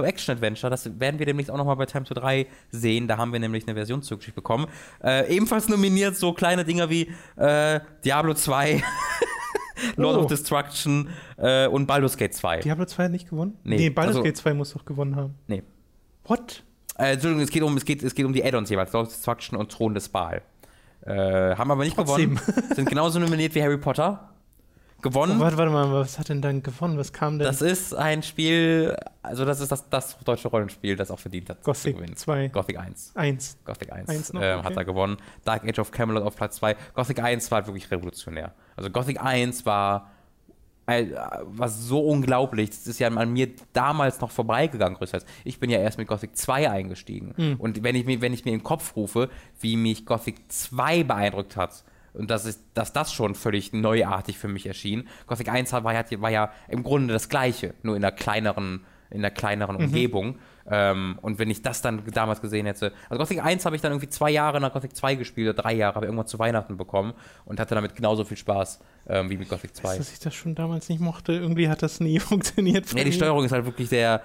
äh, Action-Adventure. Das werden wir demnächst auch nochmal bei Time to 3 sehen. Da haben wir nämlich eine Version zugeschickt bekommen. Äh, ebenfalls nominiert so kleine Dinger wie äh, Diablo 2, Lord Oh. of Destruction äh, und Baldur's Gate 2. Diablo 2 hat nicht gewonnen? Nee, nee Baldur's also- Gate 2 muss doch gewonnen haben. Nee. What? Äh, Entschuldigung, es geht um, es geht, es geht um die Add-ons jeweils, Lord of Destruction und Thron des Baal. Äh, haben aber nicht Trotzdem. gewonnen. Sind genauso nominiert wie Harry Potter. Gewonnen. Oh, warte, warte mal, was hat denn dann gewonnen? Was kam denn? das ist ein Spiel, also das ist das, das deutsche Rollenspiel, das auch verdient hat Gothic gewinnen. 2. Gothic 1. 1. Gothic 1, Eins noch, ähm, okay. hat er gewonnen. Dark Age of Camelot auf Platz 2. Gothic 1 war wirklich revolutionär. Also Gothic 1 war, äh, war so unglaublich. Das ist ja an mir damals noch vorbeigegangen, größtenteils. Ich bin ja erst mit Gothic 2 eingestiegen. Hm. Und wenn ich, mir, wenn ich mir im Kopf rufe, wie mich Gothic 2 beeindruckt hat, und das ist, dass das schon völlig neuartig für mich erschien. Gothic 1 war ja, war ja im Grunde das gleiche, nur in einer kleineren, in einer kleineren Mhm. Umgebung. Ähm, und wenn ich das dann damals gesehen hätte, also Gothic 1 habe ich dann irgendwie zwei Jahre nach Gothic 2 gespielt, oder drei Jahre, habe ich irgendwann zu Weihnachten bekommen und hatte damit genauso viel Spaß ähm, wie mit Gothic 2. Dass ich das schon damals nicht mochte. Irgendwie hat das nie funktioniert. Ja, die. Steuerung ist halt wirklich der,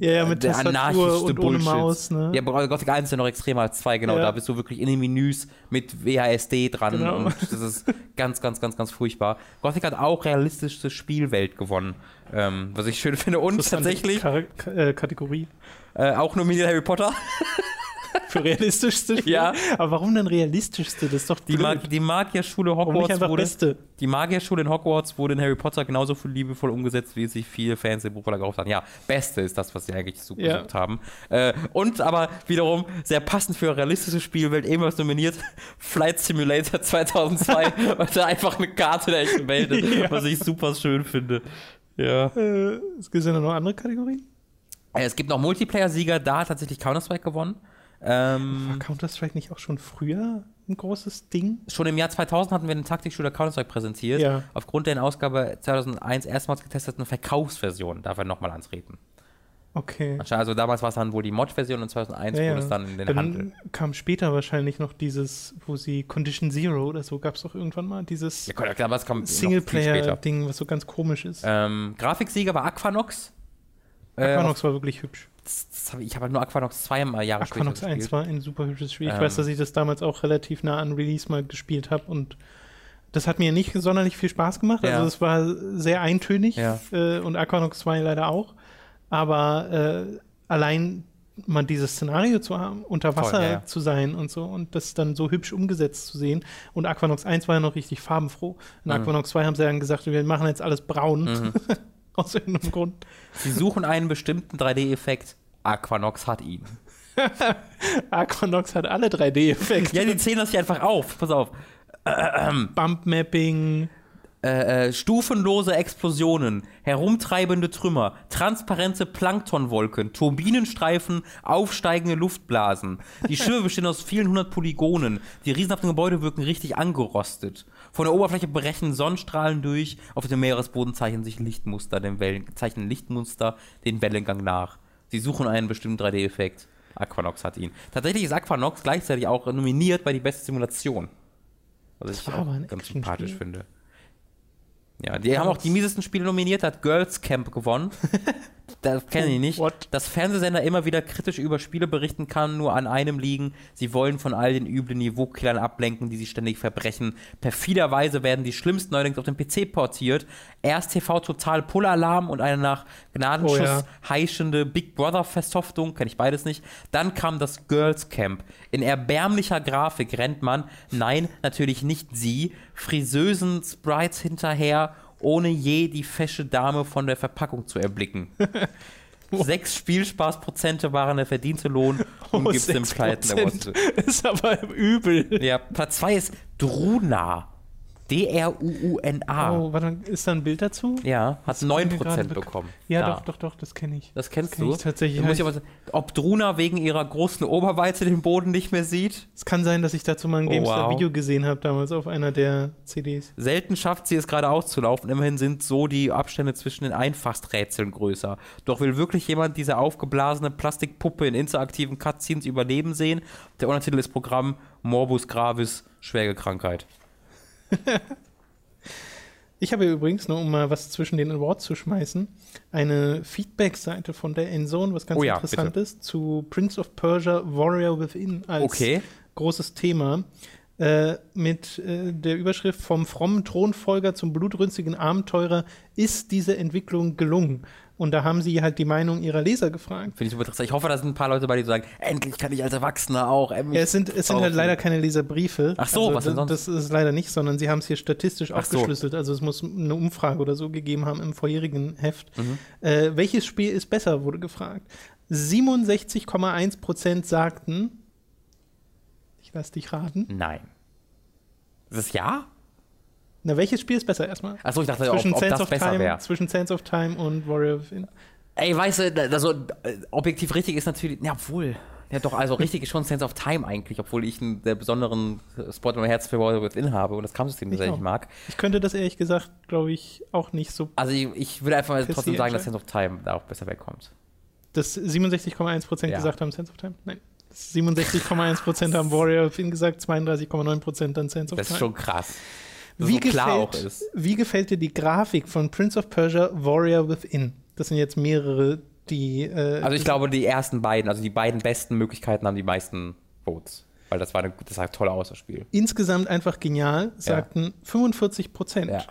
Ja, ja, mit der anarchischste Bullshit. Maus. Ne? Ja, aber Gothic 1 ist ja noch extremer als 2, genau. Ja. Da bist du wirklich in den Menüs mit WASD dran Genau. und das ist ganz, ganz, ganz, ganz furchtbar. Gothic hat auch realistischste Spielwelt gewonnen, ähm, was ich schön finde. Und tatsächlich Kar K äh, Kategorie äh, auch nominiert Harry Potter. für realistischste Spiel. Ja. Aber warum denn realistischste? Das ist doch Die. Mag die Magierschule Hogwarts wurde, beste? die Magierschule in Hogwarts wurde in Harry Potter genauso viel liebevoll umgesetzt, wie es sich viele Fans im Buchverlag gehofft haben. Ja, Beste ist das, was sie eigentlich so Ja. gesucht haben. Äh, und aber wiederum sehr passend für realistische Spielwelt, ebenfalls nominiert, Flight Simulator 2002, weil da einfach eine Karte der echten Welt ist, Ja. was ich super schön finde. Ja. Äh, es gibt ja noch andere Kategorien. Äh, Es gibt noch Multiplayer-Sieger, da hat tatsächlich Counter-Strike gewonnen. Ähm, War Counter-Strike nicht auch schon früher ein großes Ding? Schon im Jahr 2000 hatten wir den Taktikshooter Counter-Strike präsentiert. Ja. Aufgrund der in Ausgabe 2001 erstmals getesteten Verkaufsversion darf er nochmal antreten. Okay. Also damals war es dann wohl die Mod-Version und 2001 Ja, wurde es dann in den Dann Handel. kam später wahrscheinlich noch dieses, wo sie Condition Zero oder so gab es doch irgendwann mal, dieses Ja, Singleplayer-Ding, was so ganz komisch ist. Ähm, Grafiksieger war Aquanox. Äh, Aquanox war wirklich hübsch. das, das hab ich ich habe halt nur Aquanox 2 mal Jahre Aquanox später 1 gespielt. war ein super hübsches Spiel. Ich Ähm. weiß, dass ich das damals auch relativ nah an Release mal gespielt habe und das hat mir nicht sonderlich viel Spaß gemacht. Ja. Also es war sehr eintönig Ja. äh, und Aquanox 2 leider auch. Aber äh, allein mal dieses Szenario zu haben, unter Wasser Toll, ja, ja. zu sein und so und das dann so hübsch umgesetzt zu sehen. Und Aquanox 1 war ja noch richtig farbenfroh. In Mhm. Aquanox 2 haben sie dann gesagt, wir machen jetzt alles braun. Mhm. Aus irgendeinem Grund. Sie suchen einen bestimmten 3D-Effekt. Aquanox hat ihn. Aquanox hat alle 3D-Effekte. Ja, die zählen das hier einfach auf. Pass auf. Bump-Mapping. äh, äh, stufenlose Explosionen, herumtreibende Trümmer, transparente Planktonwolken, Turbinenstreifen, aufsteigende Luftblasen. Die Schiffe bestehen aus vielen hundert Polygonen. Die riesenhaften Gebäude wirken richtig angerostet. Von der Oberfläche brechen Sonnenstrahlen durch. Auf dem Meeresboden zeichnen sich Lichtmuster, den Wellen, zeichnen Lichtmuster den Wellengang nach. Sie suchen einen bestimmten 3D-Effekt. Aquanox hat ihn. Tatsächlich ist Aquanox gleichzeitig auch nominiert bei die beste Simulation. Was ich war auch ganz sympathisch finde. Ja, die haben auch die miesesten Spiele nominiert, hat Girls Camp gewonnen. Das kenne ich nicht. What? Dass Fernsehsender immer wieder kritisch über Spiele berichten kann, nur an einem liegen. Sie wollen von all den üblen Niveaukillern ablenken, die sie ständig verbrechen. Perfiderweise werden die schlimmsten neuerdings auf den PC portiert. Erst TV Total Pull-Alarm und eine nach Gnadenschuss Oh ja. heischende Big Brother Versoftung, kenne ich beides nicht. Dann kam das Girls Camp. In erbärmlicher Grafik rennt man, nein, natürlich nicht sie, friseusen Sprites hinterher, ohne je die fesche Dame von der Verpackung zu erblicken. Sechs Spielspaßprozente waren der verdiente Lohn und Oh, gibt's im 6%. Pleiten. Ist aber übel. Ja, Platz 2 ist Druna. D-R-U-U-N-A. Oh, warte, ist da ein Bild dazu? Ja, hat mir 9% gerade bek- bekommen. Ja, doch, doch, doch, das kenne ich. Das kennst kenn du? ich tatsächlich. Du musst ja was, ob Druna wegen ihrer großen Oberweite den Boden nicht mehr sieht? Es kann sein, dass ich dazu mal ein Oh, GameStar-Video wow. gesehen habe, damals auf einer der CDs. Selten schafft sie es gerade auszulaufen. Immerhin sind so die Abstände zwischen den Einfachsträtseln größer. Doch will wirklich jemand diese aufgeblasene Plastikpuppe in interaktiven Cutscenes überleben sehen? Der Untertitel ist Programm Morbus Gravis, Schwergekrankheit. Ich habe übrigens, nur um mal was zwischen den Awards zu schmeißen, eine Feedback-Seite von der Endzone, was ganz Oh ja, interessant ist, zu Prince of Persia Warrior Within als Okay. großes Thema. Äh, mit äh, der Überschrift vom frommen Thronfolger zum blutrünstigen Abenteurer ist diese Entwicklung gelungen. Und da haben sie halt die Meinung ihrer Leser gefragt. Finde ich super interessant. Ich hoffe, da sind ein paar Leute bei, die sagen, endlich kann ich als Erwachsener auch. ähm, Ja, es sind, es sind halt leider keine Leserbriefe. Ach so, was denn das, sonst? Das ist leider nicht, sondern sie haben es hier statistisch Ach so. aufgeschlüsselt. Also es muss eine Umfrage oder so gegeben haben im vorherigen Heft. Mhm. Äh, welches Spiel ist besser, wurde gefragt. 67,1% sagten, ich lass dich raten. Nein. Ist es ja? Na, welches Spiel ist besser erstmal? Achso, ich dachte, ob, Zwischen ob Sands das of besser Time, wäre. zwischen Sands of Time und Warrior Within. Ey, weißt du, also äh, objektiv richtig ist natürlich, ja, obwohl, Ja, doch, also richtig ist schon Sense of Time eigentlich, obwohl ich einen der besonderen Spot in meinem Herz für Warrior Within habe und das Kampfsystem sehr nicht mag. Ich könnte das ehrlich gesagt, glaube ich, auch nicht so. Also ich, ich würde einfach mal trotzdem sagen, dass. Sense of Time da auch besser wegkommt. Dass 67,1% Ja. gesagt haben Sense of Time? Nein. 67,1% haben Warrior Within gesagt, 32,9% dann Sense of Das Time. ist schon krass. Wie, so gefällt, wie gefällt dir die Grafik von Prince of Persia Warrior Within? Das sind jetzt mehrere, die. Äh, Also ich glaube, die ersten beiden, also die beiden besten Möglichkeiten haben die meisten Votes. Weil das war eine, das sah toll aus, das Spiel. insgesamt einfach genial, sagten 45 Prozent. Ja.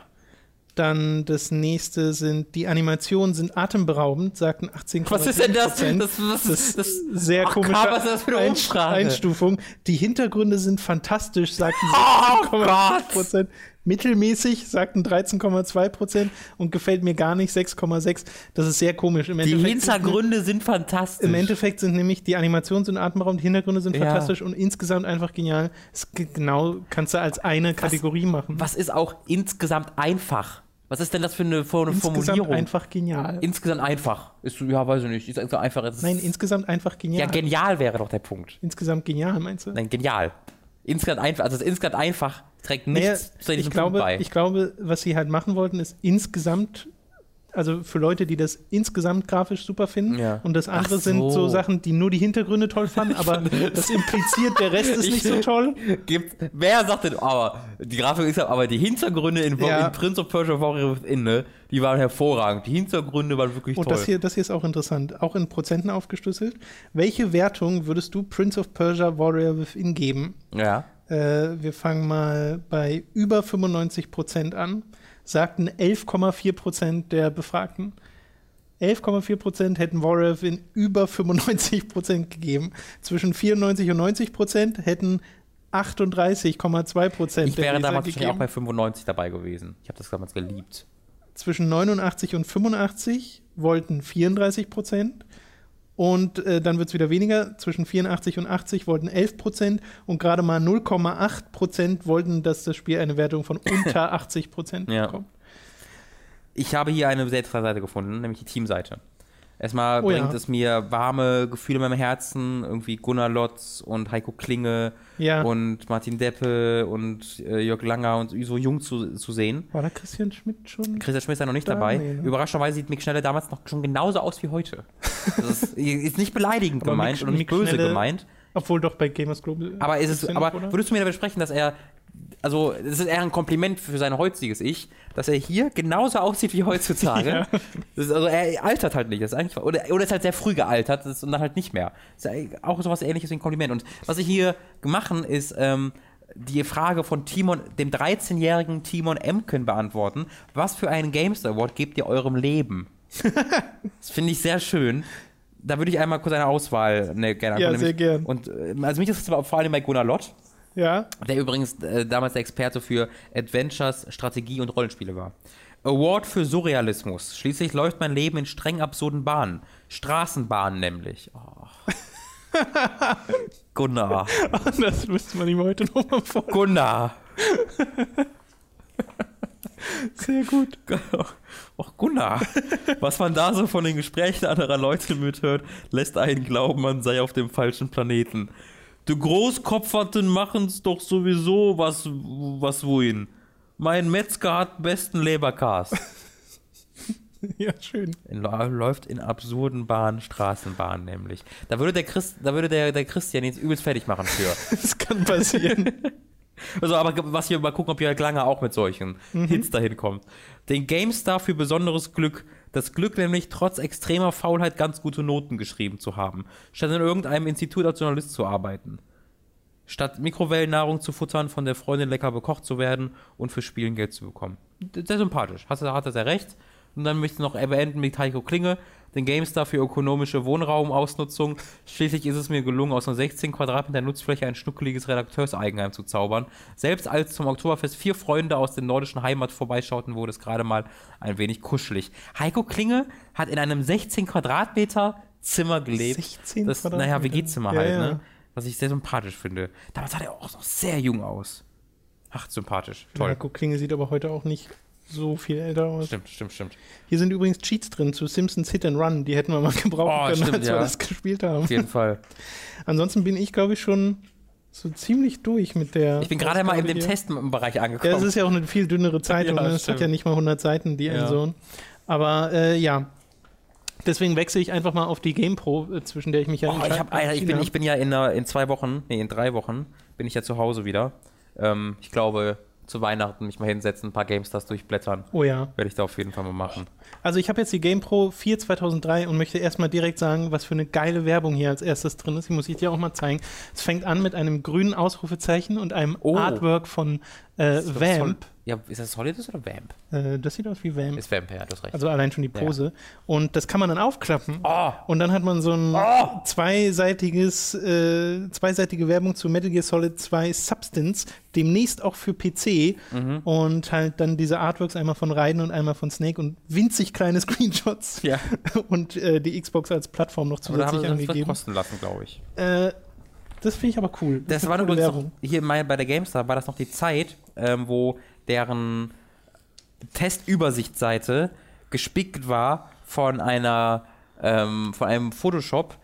Dann das nächste sind, die Animationen sind atemberaubend, sagten 18 Was ist denn das? Das, was, Das das, ist sehr Ach, komische Karl, was ist das für eine Ein- Umfrage? Einstufung. Die Hintergründe sind fantastisch, sagten Oh 16,5 Prozent. Mittelmäßig, sagten 13,2 Prozent und gefällt mir gar nicht 6,6. Das ist sehr komisch. Im die Endeffekt sind- Hintergründe sind fantastisch. Im Endeffekt sind nämlich die Animationen sind atemberaubend, die Hintergründe sind Ja. fantastisch und insgesamt einfach genial. Es genau kannst du als eine Kategorie machen. Was ist auch insgesamt einfach? Was ist denn das für eine, für eine insgesamt Formulierung? einfach genial. Insgesamt einfach. Ist, ja, weiß ich nicht. Ist einfach. Ist- Nein, insgesamt einfach genial. ja, genial wäre doch der Punkt. insgesamt genial, meinst du? Nein, genial. Insgesamt einfach. Also das insgesamt einfach trägt Naja, nichts zu ich, diesem glaube, bei. ich glaube, was sie halt machen wollten, ist insgesamt, also für Leute, die das insgesamt grafisch super finden. Ja. Und das andere Ach sind so so. Sachen, die nur die Hintergründe toll fanden, aber das impliziert, der Rest ist Ich- nicht so toll. Gibt, wer sagt denn, aber die Grafik ist ja, aber die Hintergründe in, Ja. in Prince of Persia Warrior Within, ne, die waren hervorragend. Die Hintergründe waren wirklich Und toll. das hier, das hier ist auch interessant, auch in Prozenten aufgeschlüsselt. Welche Wertung würdest du Prince of Persia Warrior Within geben? ja. Äh, wir fangen mal bei über 95 Prozent an. Sagten 11,4 Prozent der Befragten. 11,4 Prozent hätten Warrior Within über 95 Prozent gegeben. Zwischen 94 und 90 Prozent hätten 38,2 Prozent Ich wäre damals wahrscheinlich auch gegeben. bei 95 dabei gewesen. Ich habe das damals geliebt. Zwischen 89 und 85 wollten 34 Prozent. Und äh, dann wird es wieder weniger. Zwischen 84 und 80 wollten 11 Prozent. Und gerade mal 0,8 Prozent wollten, dass das Spiel eine Wertung von unter 80 Prozent Ja. bekommt. Ich habe hier eine Seite gefunden, nämlich die Teamseite. Erstmal Oh bringt ja. es mir warme Gefühle in meinem Herzen, irgendwie Gunnar Lotz und Heiko Klinge Ja. und Martin Deppe und äh, Jörg Langer und so jung zu, zu sehen. War da Christian Schmidt schon? Christian Schmidt ist ja noch nicht Da, dabei. nee, ne? Überraschenderweise sieht Mick Schnelle damals noch schon genauso aus wie heute. Das ist, ist nicht beleidigend gemeint Mick- oder nicht Mick böse Schnelle- gemeint. Obwohl doch bei Gamers Global. Aber ist es, aber würdest du mir da widersprechen, dass er, also es ist eher ein Kompliment für sein heutiges Ich, dass er hier genauso aussieht wie heutzutage. Ja. Also er altert halt nicht, das ist eigentlich, oder, oder ist halt sehr früh gealtert ist, und dann halt nicht mehr. Das ist auch sowas ähnliches wie ein Kompliment. Und was ich hier machen, ist ähm, die Frage von Timon, dem 13-jährigen Timon Emken beantworten. Was für einen Games Award gebt ihr eurem Leben? das finde ich sehr schön. Da würde ich einmal kurz eine Auswahl ne, gerne Ja, sehr gern. Und äh, also mich ist es vor allem bei Gunnar Lott, Ja. der übrigens äh, damals der Experte für Adventures, Strategie und Rollenspiele war. Award für Surrealismus. Schließlich läuft mein Leben in streng absurden Bahnen. Straßenbahnen nämlich. Oh. Gunnar. das müsste man ihm heute nochmal vor. Gunnar. Sehr gut. Och, Gunnar. Was man da so von den Gesprächen anderer Leute mithört, lässt einen glauben, man sei auf dem falschen Planeten. Die Großkopferten machen's doch sowieso was, was wohin. Mein Metzger hat besten Leberkas. Ja, schön. Läuft in absurden Bahnen, Straßenbahnen nämlich. Da würde der, Christ, da würde der, der Christian jetzt übelst fertig machen für. Das kann passieren. Also, aber was hier mal gucken, ob Jörg Langer auch mit solchen Hits dahin kommt. Den GameStar für besonderes Glück. Das Glück nämlich trotz extremer Faulheit ganz gute Noten geschrieben zu haben, statt in irgendeinem Institut als Journalist zu arbeiten. Statt Mikrowellennahrung zu futtern, von der Freundin lecker bekocht zu werden und für Spielen Geld zu bekommen. Sehr sympathisch. Hat hat er sehr recht. Und dann möchte ich noch beenden mit Heiko Klinge, den GameStar für ökonomische Wohnraumausnutzung. Schließlich ist es mir gelungen, aus nur 16 Quadratmeter Nutzfläche ein schnuckeliges Redakteurseigenheim zu zaubern. Selbst als zum Oktoberfest vier Freunde aus der nordischen Heimat vorbeischauten, wurde es gerade mal ein wenig kuschelig. Heiko Klinge hat in einem 16 Quadratmeter Zimmer gelebt. 16 das, Naja, Quadratmeter. WG-Zimmer Ja, halt, ja. ne? Was ich sehr sympathisch finde. Damals sah er auch noch sehr jung aus. Ach, sympathisch. Toll. Marco Klinge sieht aber heute auch nicht so viel älter aus. Stimmt, stimmt, stimmt. Hier sind übrigens Cheats drin zu Simpsons Hit and Run. Die hätten wir mal gebrauchen Oh, können, stimmt, als wir ja. das gespielt haben. Auf jeden Fall. Ansonsten bin ich, glaube ich, schon so ziemlich durch mit der. Ich bin gerade mal in dem. Testbereich Ja, angekommen. es ist ja auch eine viel dünnere Zeitung. Ja, es hat ja nicht mal 100 Seiten, die Ja. Endzone. Aber äh, ja. Deswegen wechsle ich einfach mal auf die GamePro, äh, zwischen der ich mich ja Oh, ich, hab, Alter, ich, bin, ich bin ja in, in zwei Wochen, nee, in drei Wochen, bin ich ja zu Hause wieder. Ähm, ich glaube, zu Weihnachten mich mal hinsetzen, ein paar GameStars durchblättern. Oh ja. Werde ich da auf jeden Fall mal machen. Also ich habe jetzt die GamePro 4 2003 und möchte erstmal direkt sagen, was für eine geile Werbung hier als erstes drin ist. Die muss ich dir auch mal zeigen. Es fängt an mit einem grünen Ausrufezeichen und einem Oh. Artwork von äh, Vamp. Ja, ist das Solidus oder Vamp? Äh, das sieht aus wie Vamp. Ist Vamp, ja, du hast recht. Also allein schon die Pose. Und das kann man dann aufklappen. oh, Und dann hat man so ein Oh! zweiseitiges, äh, zweiseitige Werbung zu Metal Gear Solid 2 Substance, demnächst auch für PC. Mhm. Und halt dann diese Artworks einmal von Raiden und einmal von Snake und winzig kleine Screenshots. ja. Und äh, die Xbox als Plattform noch Aber da haben zusätzlich das angegeben. kosten lassen, glaube ich. Äh, das finde ich aber cool. Das ist war übrigens noch, hier mal bei der GameStar war das noch die Zeit, ähm, wo deren Testübersichtsseite gespickt war von einer ähm, von einem Photoshop,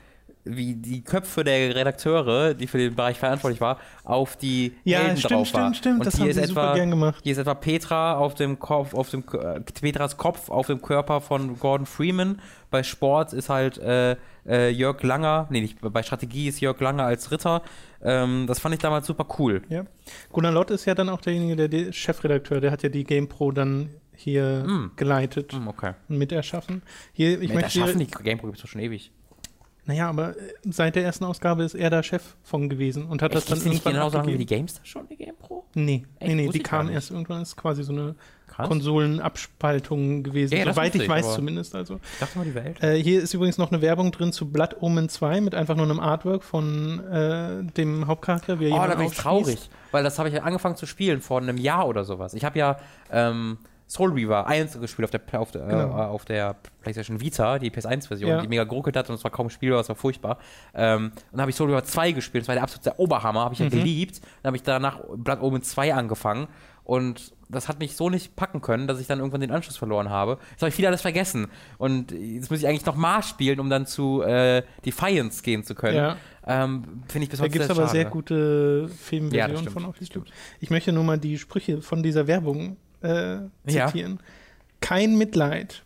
wie die Köpfe der Redakteure, die für den Bereich verantwortlich war, auf die Ja, Helden stimmt, drauf war. stimmt, stimmt. Und Das hier haben ist etwa, super gern gemacht. Hier ist etwa Petra auf dem Kopf, auf dem äh, Petras Kopf auf dem Körper von Gordon Freeman. Bei Sport ist halt äh, äh, Jörg Langer, nee, nicht, bei Strategie ist Jörg Langer als Ritter. Ähm, das fand ich damals super cool. Ja. Gunnar Lott ist ja dann auch derjenige, der, der Chefredakteur, der hat ja die GamePro dann hier Mm. geleitet Hm, okay. und mit erschaffen. Hier, ich Ich möchte die GamePro gibt es doch schon ewig. Naja, aber äh, seit der ersten Ausgabe ist er da Chef von gewesen und hat das Echt, dann die nicht irgendwann genauso lange wie die abgegeben. GameStar schon, die GamePro? Nee, Echt? nee, nee, die kam erst irgendwann, ist quasi so eine Krass. Konsolenabspaltung gewesen, Ja, das soweit ich ich, weiß aber- zumindest. Also. Ich dachte mal die Welt. Äh, hier ist übrigens noch eine Werbung drin zu Blood Omen 2 mit einfach nur einem Artwork von äh, dem Hauptcharakter, wie er Oh, da bin ich traurig, weil das habe ich ja angefangen zu spielen vor einem Jahr oder sowas. Ich habe ja ähm, Soul Reaver 1 gespielt auf der, auf der, Genau. äh, auf der PlayStation Vita, die PS1-Version, Ja. die mega geruckelt hat und es war kaum spielbar, es war furchtbar. Ähm, und dann habe ich Soul Reaver 2 gespielt, das war der absolute Oberhammer, habe ich ja Mhm. geliebt. Dann habe ich danach Blood Omen 2 angefangen und das hat mich so nicht packen können, dass ich dann irgendwann den Anschluss verloren habe. Jetzt habe ich wieder alles vergessen. Und jetzt muss ich eigentlich noch mal spielen, um dann zu äh, Defiance gehen zu können. Ja. Ähm, Finde ich bis Da heute gibt es aber schade. sehr gute Ja, Filmversionen stimmt, von auf das YouTube. Ich möchte nur mal die Sprüche von dieser Werbung äh, Ja. zitieren. Kein Mitleid,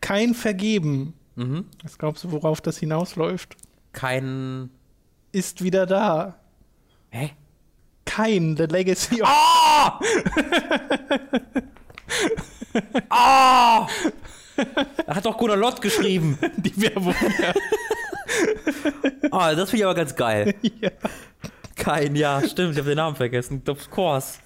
kein Vergeben. Mhm. Was glaubst du, worauf das hinausläuft? Kein. Ist wieder da. Hä? Kein The Legacy of Ah! ah! Da hat doch Gunnar Lott geschrieben. die Werbung. Ah, das finde ich aber ganz geil. ja. Kein, ja, stimmt, ich habe den Namen vergessen. Of course.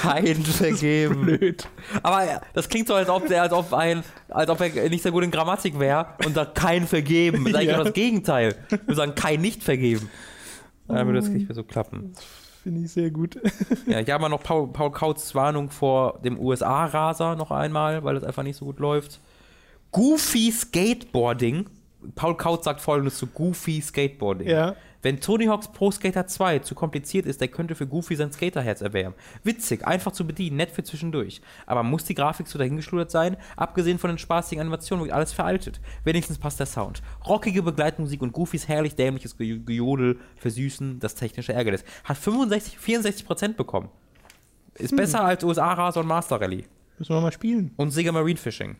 Kein vergeben. Blöd. Aber ja, das klingt so, als ob der, als ob ein, als ob er nicht so gut in Grammatik wäre und sagt kein vergeben. Das ist eigentlich Ja. genau das Gegenteil. Wir sagen kein nicht vergeben. Dann würde das nicht mehr so klappen. Finde ich sehr gut. Ja, ich habe mal noch Paul, Paul Kautz Warnung vor dem USA-Raser noch einmal, weil das einfach nicht so gut läuft. Goofy Skateboarding. Paul Kautz sagt folgendes zu Goofy Skateboarding. Ja. Wenn Tony Hawk's Pro Skater 2 zu kompliziert ist, der könnte für Goofy sein Skaterherz erwärmen. Witzig, einfach zu bedienen, nett für zwischendurch. Aber muss die Grafik so dahingeschludert sein? Abgesehen von den spaßigen Animationen wird alles veraltet. Wenigstens passt der Sound. Rockige Begleitmusik und Goofys herrlich dämliches Ge Gejodel versüßen das technische Ärgernis. Hat 65, 64% bekommen. Ist besser als USA Racer und Master Rally. Müssen wir mal spielen. Und Sega Marine Fishing.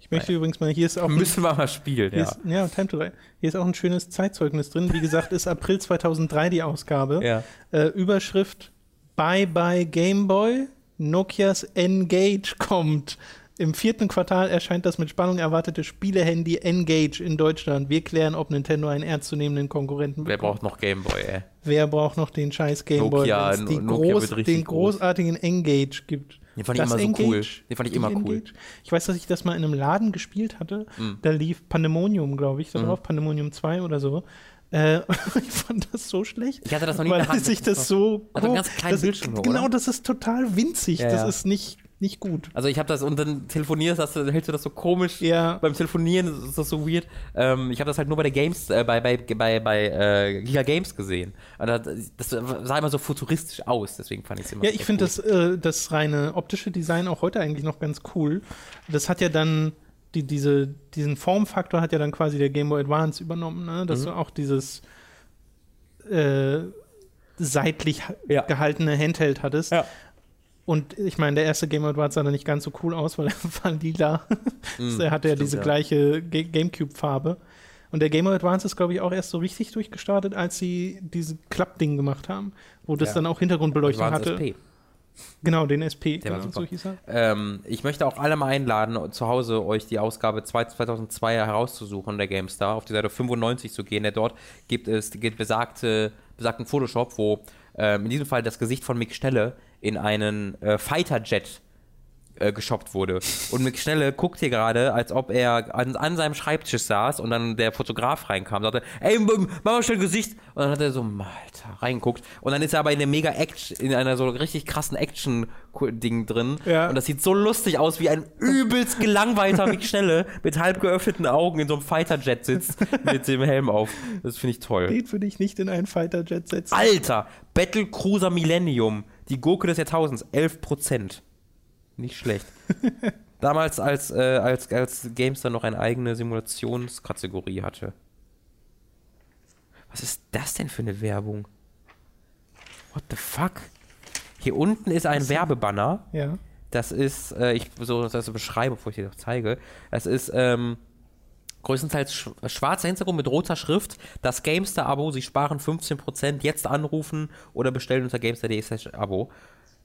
Ich möchte übrigens mal, hier ist auch ein, Müssen wir mal spielen, ja. ist, ja, Time to Die. Hier ist auch ein schönes Zeitzeugnis drin. Wie gesagt, ist April 2003 die Ausgabe. Ja. Äh, Überschrift Bye Bye Game Boy. Nokias Engage kommt. Im vierten Quartal erscheint das mit Spannung erwartete Spielehandy Engage in Deutschland. Wir klären, ob Nintendo einen ernstzunehmenden Konkurrenten Wer bekommt. braucht noch Gameboy, ey? Wer braucht noch den scheiß Game Boy, Nokia, wenn es den groß. großartigen Engage gibt? Den fand ich Das immer so Engage? cool. Den fand ich immer cool. Engage? Ich weiß, dass ich das mal in einem Laden gespielt hatte. Mhm. Da lief Pandemonium, glaube ich, da drauf, Pandemonium 2 oder so. Äh, ich fand das so schlecht. Ich hatte das noch nie in weil der Hand. sich Das so. Einen hoch- ganz kleinen das, Bildschirm Genau, oder? das ist total winzig. Ja, das ja. ist nicht nicht gut. Also ich habe das und dann telefonierst, hast du, hältst du das so komisch Ja. beim Telefonieren, ist das so weird. Ähm, ich habe das halt nur bei der Games, äh, bei, bei, bei, bei äh, Giga Games gesehen. Und das, das sah immer so futuristisch aus, deswegen fand ich es immer Ja, ich finde cool. das, äh, das reine optische Design auch heute eigentlich noch ganz cool. Das hat ja dann, die, diese, diesen Formfaktor hat ja dann quasi der Game Boy Advance übernommen, ne? dass Mhm. du auch dieses äh, seitlich Ja. gehaltene Handheld hattest. Ja. Und ich meine, der erste Game Advance sah da nicht ganz so cool aus, weil er war lila. Mhm, er hatte ja diese gleiche Ga- Gamecube-Farbe. Und der Game Boy Advance ist, glaube ich, auch erst so richtig durchgestartet, als sie diese Klappding gemacht haben, wo das Ja. dann auch Hintergrundbeleuchtung Advanced hatte. SP. Genau, den SP. Der war genau, super. so hieß er. Ähm, ich möchte auch alle mal einladen, zu Hause euch die Ausgabe 2 2002 herauszusuchen, der GameStar, auf die Seite 95 zu gehen. Denn dort gibt es gibt besagte, besagten Photoshop, wo ähm, in diesem Fall das Gesicht von Mick Schnelle in einen äh, Fighter-Jet äh, geshoppt wurde. Und Mick Schnelle guckt hier gerade, als ob er an, an seinem Schreibtisch saß und dann der Fotograf reinkam und sagte, ey, mach mal schnell Gesicht. Und dann hat er so, Alter, reingeguckt. Und dann ist er aber in der mega Action, in einer so richtig krassen Action-Ding drin. Ja. Und das sieht so lustig aus, wie ein übelst gelangweilter Mick Schnelle mit halb geöffneten Augen in so einem Fighter-Jet sitzt mit dem Helm auf. Das finde ich toll. Den würde ich nicht in einen Fighter-Jet setzen. Alter, Battle Cruiser Millennium, die Gurke des Jahrtausends, 11%. Nicht schlecht. Damals, als, äh, als, als GameStar noch eine eigene Simulationskategorie hatte. Was ist das denn für eine Werbung? What the fuck? Hier unten ist ein Werbebanner. Ja. Das ist, äh, ich so das beschreibe, bevor ich dir das zeige. Das ist ähm, größtenteils sch schwarzer Hintergrund mit roter Schrift. Das GameStar-Abo, Sie sparen 15%. Jetzt anrufen oder bestellen unter GameStar.de slash Abo.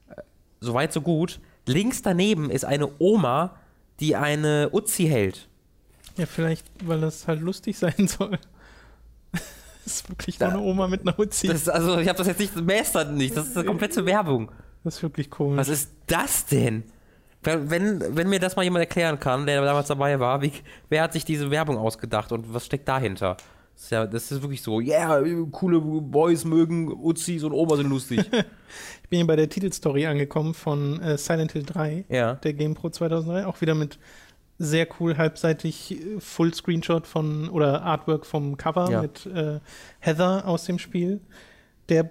Äh, Soweit, so gut. Links daneben ist eine Oma, die eine Uzi hält. Ja, vielleicht, weil das halt lustig sein soll. Das ist wirklich nur Da- eine Oma mit einer Uzi. Das also, ich habe das jetzt nicht, mästert nicht. Das ist eine komplette Werbung. Das ist wirklich komisch. Was ist das denn? Wenn, wenn, mir das mal jemand erklären kann, der damals dabei war, wie, wer hat sich diese Werbung ausgedacht und was steckt dahinter? Das ist, ja, das ist wirklich so, yeah, coole Boys mögen Uzis und Oma sind lustig. Ich bin hier bei der Titelstory angekommen von äh, Silent Hill 3, ja. der Game Pro 2003. Auch wieder mit sehr cool halbseitig äh, Full Screenshot von oder Artwork vom Cover Ja. mit äh, Heather aus dem Spiel. Der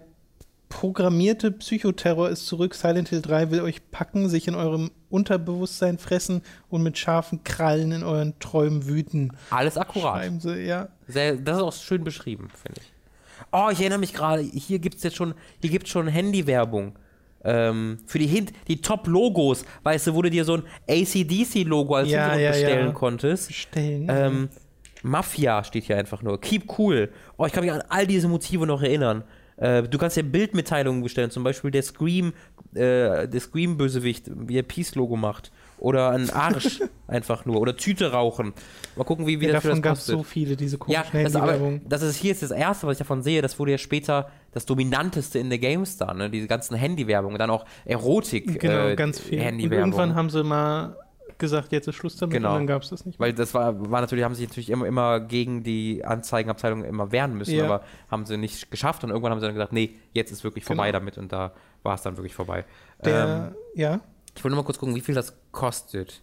programmierte Psychoterror ist zurück. Silent Hill 3 will euch packen, sich in eurem Unterbewusstsein fressen und mit scharfen Krallen in euren Träumen wüten. Alles akkurat. Schreiben sie, ja. Sehr, das ist auch schön beschrieben, finde ich. Oh, ich erinnere mich gerade, hier gibt es jetzt schon, hier gibt schon Handywerbung. Ähm, für die, Hint die Top-Logos, weißt du, wo du dir so ein ACDC-Logo als Ja, Hintergrund ja, bestellen ja. konntest. Bestellen. Ähm, Mafia steht hier einfach nur. Keep cool. Oh, ich kann mich an all diese Motive noch erinnern. Äh, du kannst ja Bildmitteilungen bestellen, zum Beispiel der Scream, äh, der Scream-Bösewicht, wie er Peace-Logo macht. Oder ein Arsch einfach nur. Oder Tüte rauchen. Mal gucken, wie, wie ja, das davon gab es so viele, diese Ja, komischen das, aber, das ist hier jetzt das erste, was ich davon sehe. Das wurde ja später das dominanteste in der GameStar, ne? Diese ganzen Handywerbung, dann auch Erotik. Genau, äh, ganz viel. Und irgendwann haben sie mal gesagt, jetzt ist Schluss damit Genau. und dann gab es das nicht mehr. Weil das war, war natürlich, haben sie natürlich immer, immer gegen die Anzeigenabteilung immer wehren müssen, Ja. aber haben sie nicht geschafft und irgendwann haben sie dann gesagt, nee, jetzt ist wirklich vorbei Genau. damit und da war es dann wirklich vorbei. Der, ähm, ja, ich will nur mal kurz gucken, wie viel das kostet.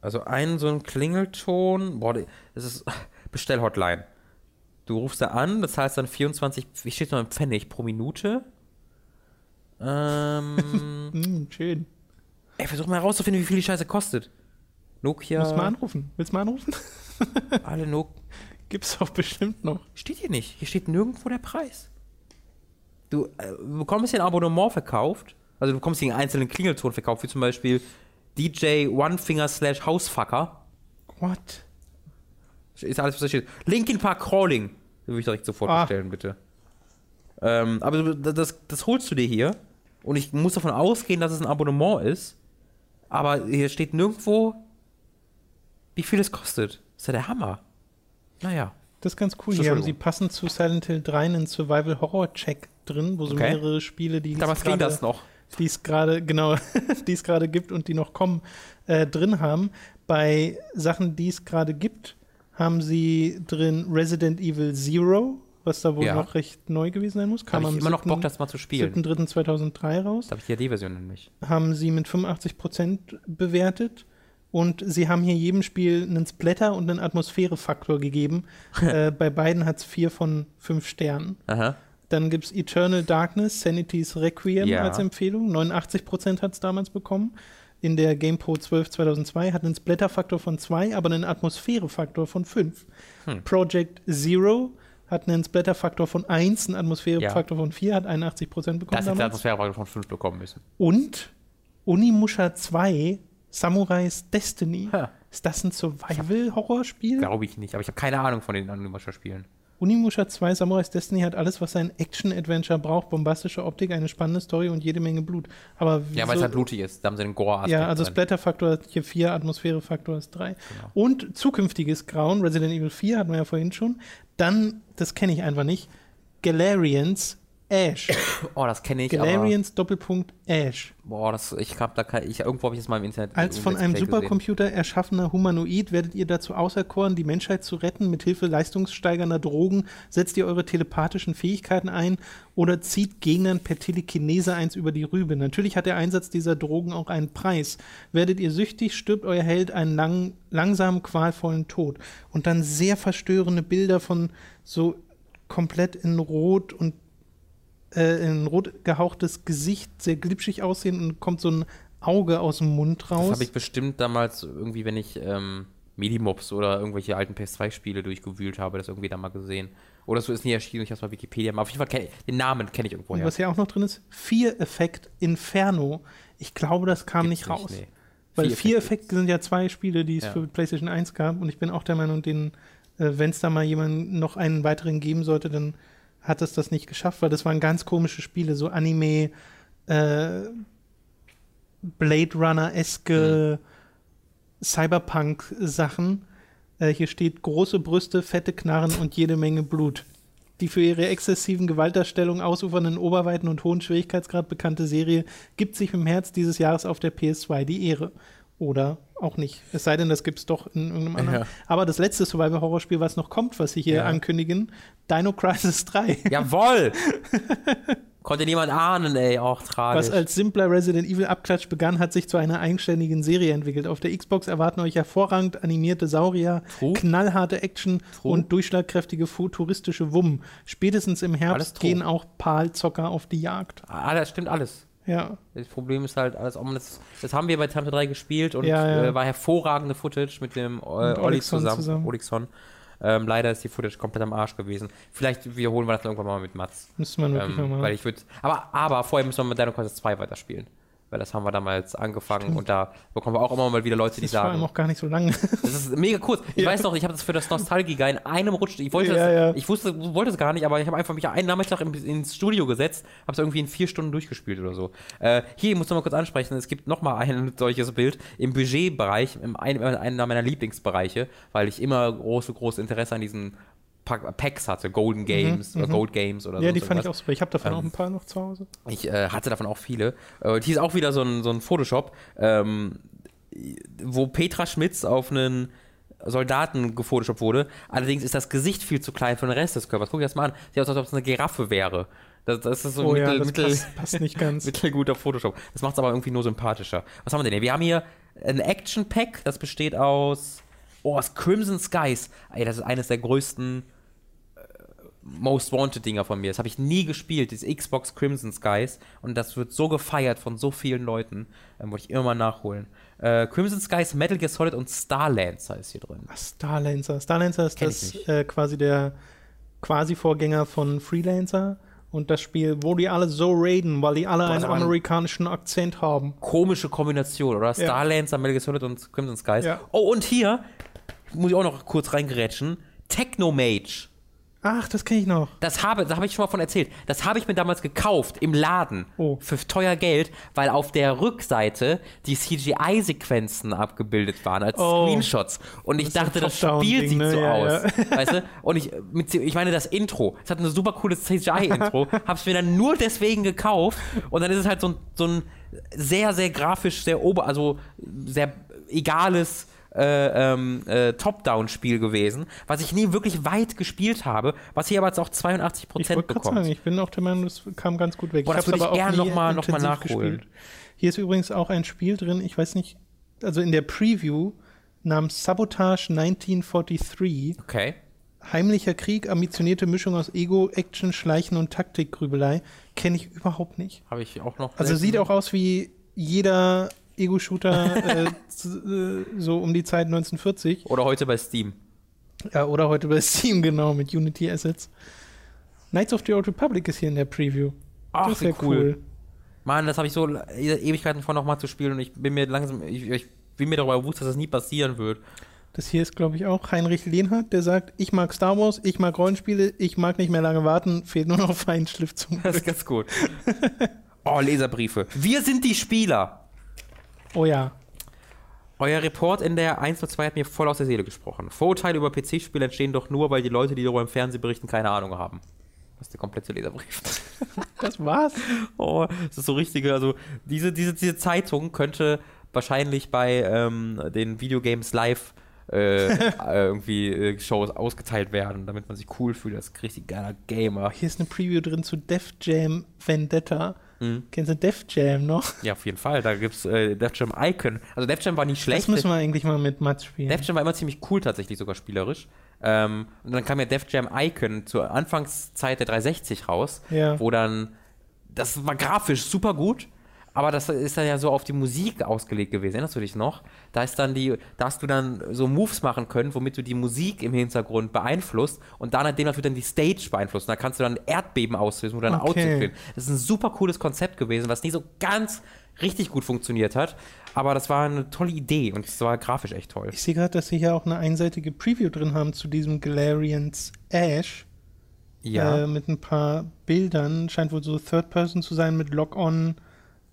Also ein so ein Klingelton, boah, das ist Bestellhotline. Du rufst da an, das heißt dann 24, wie steht noch im Pfennig pro Minute? Ähm, hm, schön. Ey, versuch mal herauszufinden, wie viel die Scheiße kostet. Nokia, Musst mal anrufen. Willst du mal anrufen? alle Nokia. Gibt's auch bestimmt noch. Steht hier nicht. Hier steht nirgendwo der Preis. Du äh, bekommst hier ein Abonnement verkauft. Also du bekommst hier einen einzelnen Klingelton verkauft, wie zum Beispiel DJ One Finger slash Housefucker. What? Ist alles, was da steht. Linkin Park Crawling. Würde ich direkt sofort Ah. bestellen, bitte. Ähm, aber du- das, das holst du dir hier. Und ich muss davon ausgehen, dass es ein Abonnement ist. Aber hier steht nirgendwo, wie viel es kostet. Das ist ja der Hammer. Naja. Das ist ganz cool. Hier haben sie passend zu Silent Hill 3 einen Survival-Horror-Check drin, wo so Okay. mehrere Spiele, die es Damals ging gerade- das noch. die es gerade, genau, die es gerade gibt und die noch kommen, äh, drin haben. Bei Sachen, die es gerade gibt, haben sie drin Resident Evil Zero, was da wohl Ja. noch recht neu gewesen sein muss. Kam habe ich immer noch 7. Bock, das mal zu spielen. 7.3.2003 raus. Da habe ich die HD-Version nämlich. Haben sie mit 85% bewertet. Und sie haben hier jedem Spiel einen Splatter und einen Atmosphärefaktor gegeben. äh, bei beiden hat es vier von fünf Sternen. Aha. Dann gibt es Eternal Darkness, Sanity's Requiem Ja. als Empfehlung. 89% hat es damals bekommen. In der GamePro 12 2002 hat einen Splatter-Faktor von 2, aber einen Atmosphärefaktor von 5. Hm. Project Zero hat einen Splatter-Faktor von 1, einen Atmosphärefaktor von 4, hat 81% bekommen Das hätte der damals. Atmosphäre von 5 bekommen müssen. Und Unimusha 2, Samurais Destiny. Ha. Ist das ein Survival-Horrorspiel? Glaube ich nicht, aber ich habe keine Ahnung von den Animascher-Spielen. Unimusha 2 Samurais Destiny hat alles, was ein Action-Adventure braucht. Bombastische Optik, eine spannende Story und jede Menge Blut. Aber Ja, weil es halt blutig ist. Da haben sie den Gore-Aspekt Ja, also. Splatter-Faktor hier 4, Atmosphäre-Faktor ist 3. Genau. Und zukünftiges Grauen, Resident Evil 4 hatten wir ja vorhin schon. Dann, das kenne ich einfach nicht, Galarians Ash. Oh, das kenne ich, aber... Galarians Doppelpunkt Ash. Boah, das, ich hab da kein, ich, irgendwo habe ich das mal im Internet Als von einem Play gesehen. Supercomputer erschaffener Humanoid werdet ihr dazu auserkoren, die Menschheit zu retten. Mithilfe leistungssteigernder Drogen setzt ihr eure telepathischen Fähigkeiten ein oder zieht Gegnern per Telekinese eins über die Rübe. Natürlich hat der Einsatz dieser Drogen auch einen Preis. Werdet ihr süchtig, stirbt euer Held einen lang, langsamen, qualvollen Tod. Und dann sehr verstörende Bilder von so komplett in Rot und äh, in rot gehauchtes Gesicht, sehr glitschig aussehen und kommt so ein Auge aus dem Mund Das raus. habe ich bestimmt damals irgendwie, wenn ich ähm, Medimobs oder irgendwelche alten PS2-Spiele durchgewühlt habe, das irgendwie da mal gesehen. Oder so ist nie erschienen, ich habe es mal Wikipedia mal. Auf jeden Fall kenn den Namen kenne ich irgendwo Und her. was hier auch noch drin ist, Fear-Effekt Inferno. Ich glaube, das kam Gibt's nicht raus. nee. Weil Fear Fear-Effekt sind ja zwei Spiele, die es Ja. für PlayStation 1 gab. Und ich bin auch der Meinung, den, äh, wenn es da mal jemanden noch einen weiteren geben sollte, dann hat es das nicht geschafft, weil das waren ganz komische Spiele, so Anime, äh, Blade Runner-eske Cyberpunk-Sachen. Äh, hier steht große Brüste, fette Knarren und jede Menge Blut. Die für ihre exzessiven Gewaltdarstellungen, ausufernden Oberweiten und hohen Schwierigkeitsgrad bekannte Serie gibt sich im März dieses Jahres auf der PS2 die Ehre. Oder auch nicht. Es sei denn, das gibt es doch in irgendeinem anderen. Ja. Aber das letzte Survival-Horror-Spiel, was noch kommt, was sie hier Ja. ankündigen, Dino Crisis 3. Jawoll! Konnte niemand ahnen, ey, auch tragisch. Was als simpler Resident Evil Abklatsch begann, hat sich zu einer eigenständigen Serie entwickelt. Auf der Xbox erwarten euch hervorragend animierte Saurier, True. knallharte Action True. und durchschlagkräftige futuristische Wumm. Spätestens im Herbst gehen auch Palzocker auf die Jagd. ah, das stimmt alles. Ja. Das Problem ist halt alles. Das, das haben wir bei Tampa 3 gespielt und Ja, ja. Äh, war hervorragende Footage mit dem äh, Olli zusammen. zusammen. Olixon. Ähm, leider ist die Footage komplett am Arsch gewesen. Vielleicht wiederholen wir das irgendwann mal mit Mats. Müsste man wirklich Ähm, nochmal. weil ich würde. Aber, aber vorher müssen wir mit Dino Crisis 2 weiterspielen. Weil das haben wir damals angefangen und da bekommen wir auch immer mal wieder Leute, Das die ist vor allem sagen. auch gar nicht so lang. Das ist mega kurz. Ich Ja. weiß noch, ich habe das für das Nostalgiker in einem Rutsch. Ich wollte Ja, das, ja. ich wusste, wollte es gar nicht, aber ich habe einfach mich einen Nachmittag ins Studio gesetzt, habe es irgendwie in vier Stunden durchgespielt oder so. Äh, hier, ich muss noch mal kurz ansprechen, es gibt noch mal ein solches Bild im Budgetbereich, in einem, einer meiner Lieblingsbereiche, weil ich immer große, große Interesse an diesen Packs hatte, Golden Games oder Gold Games oder Mhm, ja, so. die fand ich auch super. Ich habe davon Ähm, auch ein paar noch zu Hause. Ich äh, hatte davon auch viele. Äh, Und hier ist auch wieder so ein, so ein Photoshop, ähm, wo Petra Schmitz auf einen Soldaten gefotoshoppt wurde. Allerdings ist das Gesicht viel zu klein für den Rest des Körpers. Guck dir das mal an. Sieht aus, als ob es eine Giraffe wäre. Das, das ist so ein oh ja, mittel, das mittel, passt, passt nicht ganz. mittelguter Photoshop. Das macht es aber irgendwie nur sympathischer. Was haben wir denn hier? Wir haben hier ein Action-Pack, das besteht aus, oh, aus Crimson Skies. Ey, das ist eines der größten Most Wanted-Dinger von mir. Das habe ich nie gespielt, dieses Xbox Crimson Skies. Und das wird so gefeiert von so vielen Leuten. Ähm, wollte ich immer mal nachholen. Äh, Crimson Skies, Metal Gear Solid und Starlancer ist hier drin. Ach, Starlancer. Starlancer ist Kenn das äh, quasi der Quasi-Vorgänger von Freelancer. Und das Spiel, wo die alle so raiden, weil die alle Boah, einen amerikanischen Akzent haben. Komische Kombination, oder? Starlancer, Metal Gear Solid und Crimson Skies. Ja. Oh, und hier muss ich auch noch kurz reingerätschen. Technomage. Ach, das kenne ich noch. Das habe, da habe ich schon mal von erzählt. Das habe ich mir damals gekauft im Laden Oh. für teuer Geld, weil auf der Rückseite die CGI-Sequenzen abgebildet waren als Oh. Screenshots. Und ich Das dachte, das Spiel sieht ne? so Ja, aus. ja. Weißt du? Und ich, mit, ich meine, das Intro. Es hat ein super cooles CGI-Intro. Hab's mir dann nur deswegen gekauft. Und dann ist es halt so ein, so ein sehr, sehr grafisch, sehr ober, also sehr egales äh, ähm, äh, Top-Down-Spiel gewesen, was ich nie wirklich weit gespielt habe, was hier aber jetzt auch 82 Prozent bekommt. Sagen, ich bin auch der Meinung, das kam ganz gut weg. Boah, das würde ich gerne nochmal noch mal nachholen. Gespielt. Hier ist übrigens auch ein Spiel drin, ich weiß nicht, also in der Preview namens Sabotage 1943. Okay. Heimlicher Krieg, ambitionierte Mischung aus Ego, Action, Schleichen und Taktikgrübelei. Kenne ich überhaupt nicht. Habe ich auch noch. Also sieht auch aus wie jeder Ego-Shooter äh, so um die Zeit 1940. Oder heute bei Steam. Ja, oder heute bei Steam, genau, mit Unity Assets. Knights of the Old Republic ist hier in der Preview. Ach, das ist ja cool. cool. Mann, das habe ich so Ewigkeiten vor, nochmal zu spielen und ich bin mir langsam, ich, ich bin mir darüber bewusst, dass das nie passieren wird. Das hier ist, glaube ich, auch Heinrich Lehnhardt, der sagt, ich mag Star Wars, ich mag Rollenspiele, ich mag nicht mehr lange warten, fehlt nur noch Feinschliff zum Das ist ganz gut. oh, Leserbriefe. Wir sind die Spieler. Oh ja. Euer Report in der 1 zu 2 hat mir voll aus der Seele gesprochen. Vorurteile über PC-Spiele entstehen doch nur, weil die Leute, die darüber im Fernsehen berichten, keine Ahnung haben. Das ist der komplette Leserbrief. Das war's. Oh, das ist so richtige, also diese, diese, diese Zeitung könnte wahrscheinlich bei ähm, den Videogames Live äh, irgendwie äh, Shows ausgeteilt werden, damit man sich cool fühlt als richtig geiler Gamer. Hier ist eine Preview drin zu Def Jam Vendetta. Mhm. Kennst du Def Jam noch? Ja, auf jeden Fall. Da gibt's äh, Def Jam Icon. Also Def Jam war nicht schlecht. Das müssen wir eigentlich mal mit Mats spielen. Def Jam war immer ziemlich cool tatsächlich, sogar spielerisch. Ähm, und dann kam ja Def Jam Icon zur Anfangszeit der 360 raus, ja. wo dann, das war grafisch super gut, aber das ist dann ja so auf die Musik ausgelegt gewesen, erinnerst du dich noch? Da ist dann die, da hast du dann so Moves machen können, womit du die Musik im Hintergrund beeinflusst und dann nachdem natürlich dann die Stage beeinflusst. Und da kannst du dann Erdbeben auslösen oder ein okay. Auto spielen. Das ist ein super cooles Konzept gewesen, was nie so ganz richtig gut funktioniert hat. Aber das war eine tolle Idee und es war grafisch echt toll. Ich sehe gerade, dass sie hier auch eine einseitige Preview drin haben zu diesem Galarians Ash. Ja. Äh, mit ein paar Bildern. Scheint wohl so Third Person zu sein mit Lock-on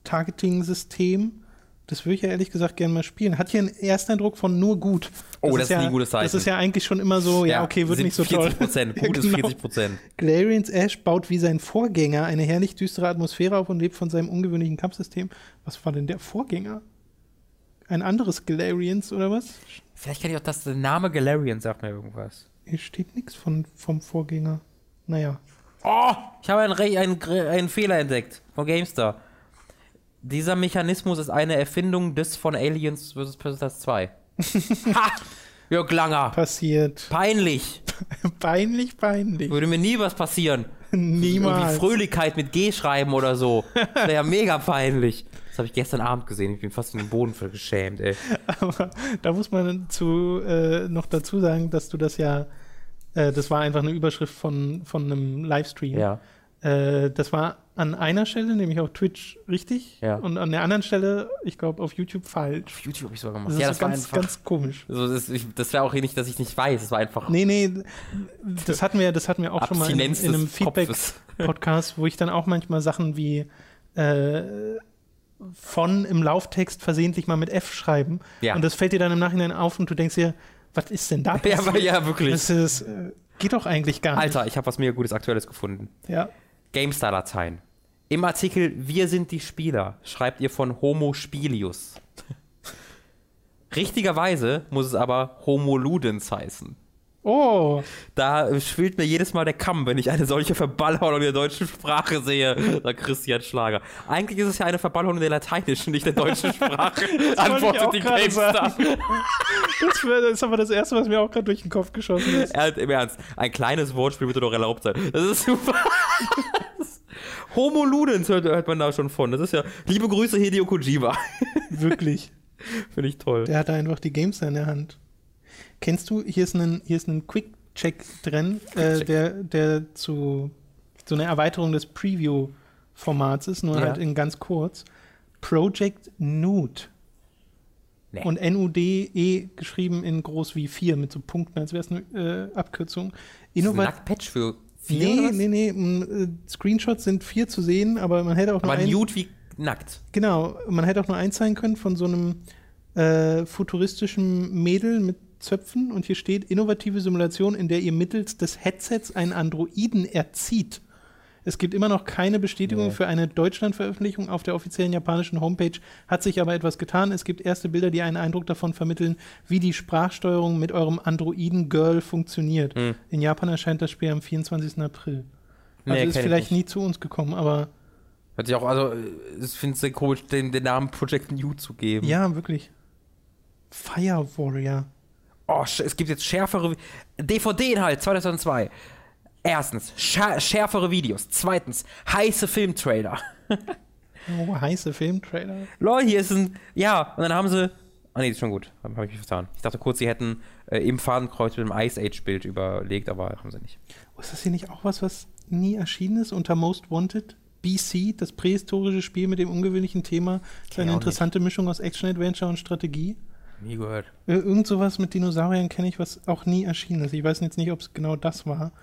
Targeting-System. Das würde ich ja ehrlich gesagt gerne mal spielen. Hat hier einen Ersteindruck von nur gut. Das oh, das ist, ja, nie ein gutes Zeichen. Das ist ja eigentlich schon immer so, ja, ja okay, wird nicht so 40 toll. Prozent, gut ist 40 Prozent. Galarians Ash baut wie sein Vorgänger eine herrlich düstere Atmosphäre auf und lebt von seinem ungewöhnlichen Kampfsystem. Was war denn der Vorgänger? Ein anderes Galarians oder was? Vielleicht kann ich auch das, der Name Galarian sagt mir irgendwas. Hier steht nichts vom Vorgänger. Naja. Oh, ich habe einen, einen, einen Fehler entdeckt von GameStar. Dieser Mechanismus ist eine Erfindung des von Aliens vs. Predators 2. ha! Jörg Langer. Passiert. Peinlich. peinlich, peinlich. Würde mir nie was passieren. Niemals. Irgendwie Fröhlichkeit mit G schreiben oder so. Das wäre ja mega peinlich. Das habe ich gestern Abend gesehen. Ich bin fast in den Boden geschämt, ey. Aber da muss man zu, äh, noch dazu sagen, dass du das ja, äh, das war einfach eine Überschrift von, von einem Livestream. Ja. Äh, das war an einer Stelle, nämlich auf Twitch, richtig. Ja. Und an der anderen Stelle, ich glaube, auf YouTube falsch. Auf YouTube habe ich sogar gemacht. Das ja, das ganz, war ganz komisch. Also das, das wäre auch nicht, dass ich nicht weiß. Das war einfach. Nee, nee, das hatten wir, das hatten wir auch schon mal in, in einem Feedback-Podcast, wo ich dann auch manchmal Sachen wie äh, von im Lauftext versehentlich mal mit F schreiben. Ja. Und das fällt dir dann im Nachhinein auf und du denkst dir, was ist denn da? Ja, ja wirklich. Das ist, äh, geht doch eigentlich gar nicht. Alter, ich habe was mega Gutes Aktuelles gefunden. Ja. GameStar-Dateien. Im Artikel Wir sind die Spieler schreibt ihr von Homo Spilius. Richtigerweise muss es aber Homo Ludens heißen. Oh. Da schwillt mir jedes Mal der Kamm, wenn ich eine solche Verballhornung der deutschen Sprache sehe, sagt Christian Schlager. Eigentlich ist es ja eine Verballhornung der lateinischen, nicht der deutschen Sprache, antwortet die GameStar. Das, das, ist aber das Erste, was mir auch gerade durch den Kopf geschossen ist. Er, Im Ernst, ein kleines Wortspiel würde doch erlaubt sein. Das ist super. Homo Ludens hört, hört, man da schon von. Das ist ja, liebe Grüße Hideo Kojima. Wirklich. Finde ich toll. Der hat einfach die GameStar in der Hand. Kennst du, hier ist ein, hier ist ein Quick-Check drin, äh, der, der zu so einer Erweiterung des Preview-Formats ist, nur ja. halt in ganz kurz. Project Nude. Nee. Und N-U-D-E geschrieben in groß wie 4 mit so Punkten, als wäre es eine äh, Abkürzung. Innovat ist ein Patch für 4? Nee, nee, nee. Äh, Screenshots sind 4 zu sehen, aber man hätte auch aber nur. Aber Nude wie nackt. Genau, man hätte auch nur eins sein können von so einem äh, futuristischen Mädel mit Zöpfen und hier steht innovative Simulation, in der ihr mittels des Headsets einen Androiden erzieht. Es gibt immer noch keine Bestätigung Nee. für eine Deutschland-Veröffentlichung. Auf der offiziellen japanischen Homepage hat sich aber etwas getan. Es gibt erste Bilder, die einen Eindruck davon vermitteln, wie die Sprachsteuerung mit eurem Androiden-Girl funktioniert. Hm. In Japan erscheint das Spiel am 24. April. Also Nee, ist vielleicht nie zu uns gekommen, aber Hört sich auch, also, äh, ich finde es sehr komisch, den, den Namen Project New zu geben. ja, wirklich. Fire Warrior. Oh, es gibt jetzt schärfere DVD-Inhalt 2002. Erstens, schärfere Videos. Zweitens, heiße Filmtrailer. Oh, heiße Filmtrailer. Lol, hier ist ein. Ja, und dann haben sie. Ah, nee, ist schon gut. Habe hab ich mich vertan. Ich dachte kurz, sie hätten äh, im Fadenkreuz mit dem Ice Age-Bild überlegt, aber haben sie nicht. Oh, ist das hier nicht auch was, was nie erschienen ist unter Most Wanted? BC, das prähistorische Spiel mit dem ungewöhnlichen Thema. Das ist eine interessante Mischung aus Action-Adventure und Strategie. Nie gehört. Irgend sowas mit Dinosauriern kenne ich, was auch nie erschienen ist. Ich weiß jetzt nicht, ob es genau das war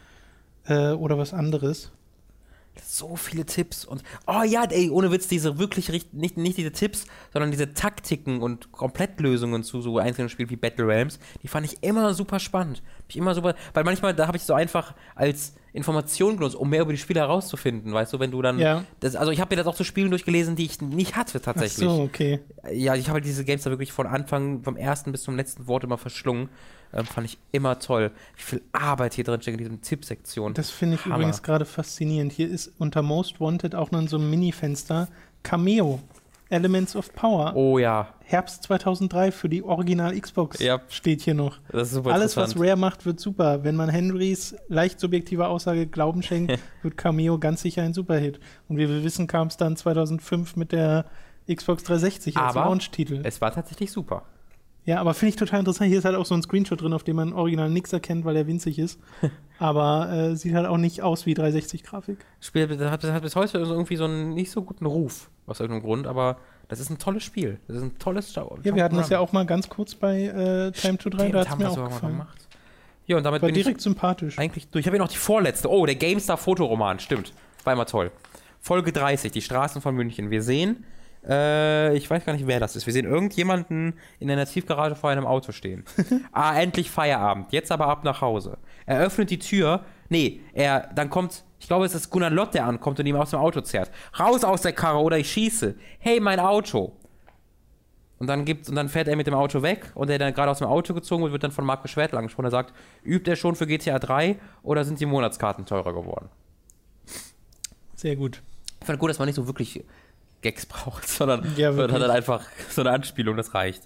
äh, oder was anderes. So viele Tipps und. Oh ja, ey, ohne Witz, diese wirklich nicht, nicht diese Tipps, sondern diese Taktiken und Komplettlösungen zu so einzelnen Spielen wie Battle Realms, die fand ich immer super spannend. Ich immer super, weil manchmal, da habe ich so einfach als Information genutzt, um mehr über die Spiele herauszufinden, weißt du, wenn du dann. Ja. Das, also ich habe mir das auch zu Spielen durchgelesen, die ich nicht hatte Ach tatsächlich. so, okay. Ja, ich habe halt diese Games da wirklich von Anfang, vom ersten bis zum letzten Wort immer verschlungen. Ähm, fand ich immer toll. Wie viel Arbeit hier drin steckt in diesem Tippsektion. Das finde ich Hammer. übrigens gerade faszinierend. Hier ist unter Most Wanted auch noch in so einem Mini-Fenster Cameo. Elements of Power. Oh ja, Herbst 2003 für die Original Xbox Ja. steht hier noch. das ist super Alles, was. Rare macht, wird super. Wenn man Henrys leicht subjektiver Aussage Glauben schenkt, wird Cameo ganz sicher ein Superhit. Und wie wir wissen, kam es dann 2005 mit der Xbox 360 als Launch-Titel. Es war tatsächlich super. Ja, aber finde ich total interessant. Hier ist halt auch so ein Screenshot drin, auf dem man original nichts erkennt, weil er winzig ist. aber äh, sieht halt auch nicht aus wie 360-Grafik. Spiel das hat, das hat bis heute irgendwie so einen nicht so guten Ruf, aus irgendeinem Grund, aber das ist ein tolles Spiel. Das ist ein tolles Schau. Ja, wir hatten das ja auch mal ganz kurz bei äh, Time to 3, da hat es haben mir wir auch gefallen. gemacht. Ja, und damit War bin ich direkt sympathisch. eigentlich durch. Ich habe hier noch die vorletzte. Oh, der GameStar Fotoroman, stimmt. War immer toll. Folge 30, die Straßen von München. Wir sehen, äh, ich weiß gar nicht, wer das ist. Wir sehen irgendjemanden in einer Tiefgarage vor einem Auto stehen. ah, endlich Feierabend. Jetzt aber ab nach Hause. Er öffnet die Tür. Nee, er, dann kommt, ich glaube, es ist Gunnar Lott, der ankommt und ihm aus dem Auto zerrt. Raus aus der Karre oder ich schieße. Hey, mein Auto. Und dann, gibt's, und dann fährt er mit dem Auto weg und der dann gerade aus dem Auto gezogen wird, wird dann von Marco Schwertl angesprochen. Er sagt, übt er schon für GTA 3 oder sind die Monatskarten teurer geworden? Sehr gut. Ich fand gut, dass man nicht so wirklich Gags braucht, sondern Ja, sondern dann einfach so eine Anspielung, das reicht.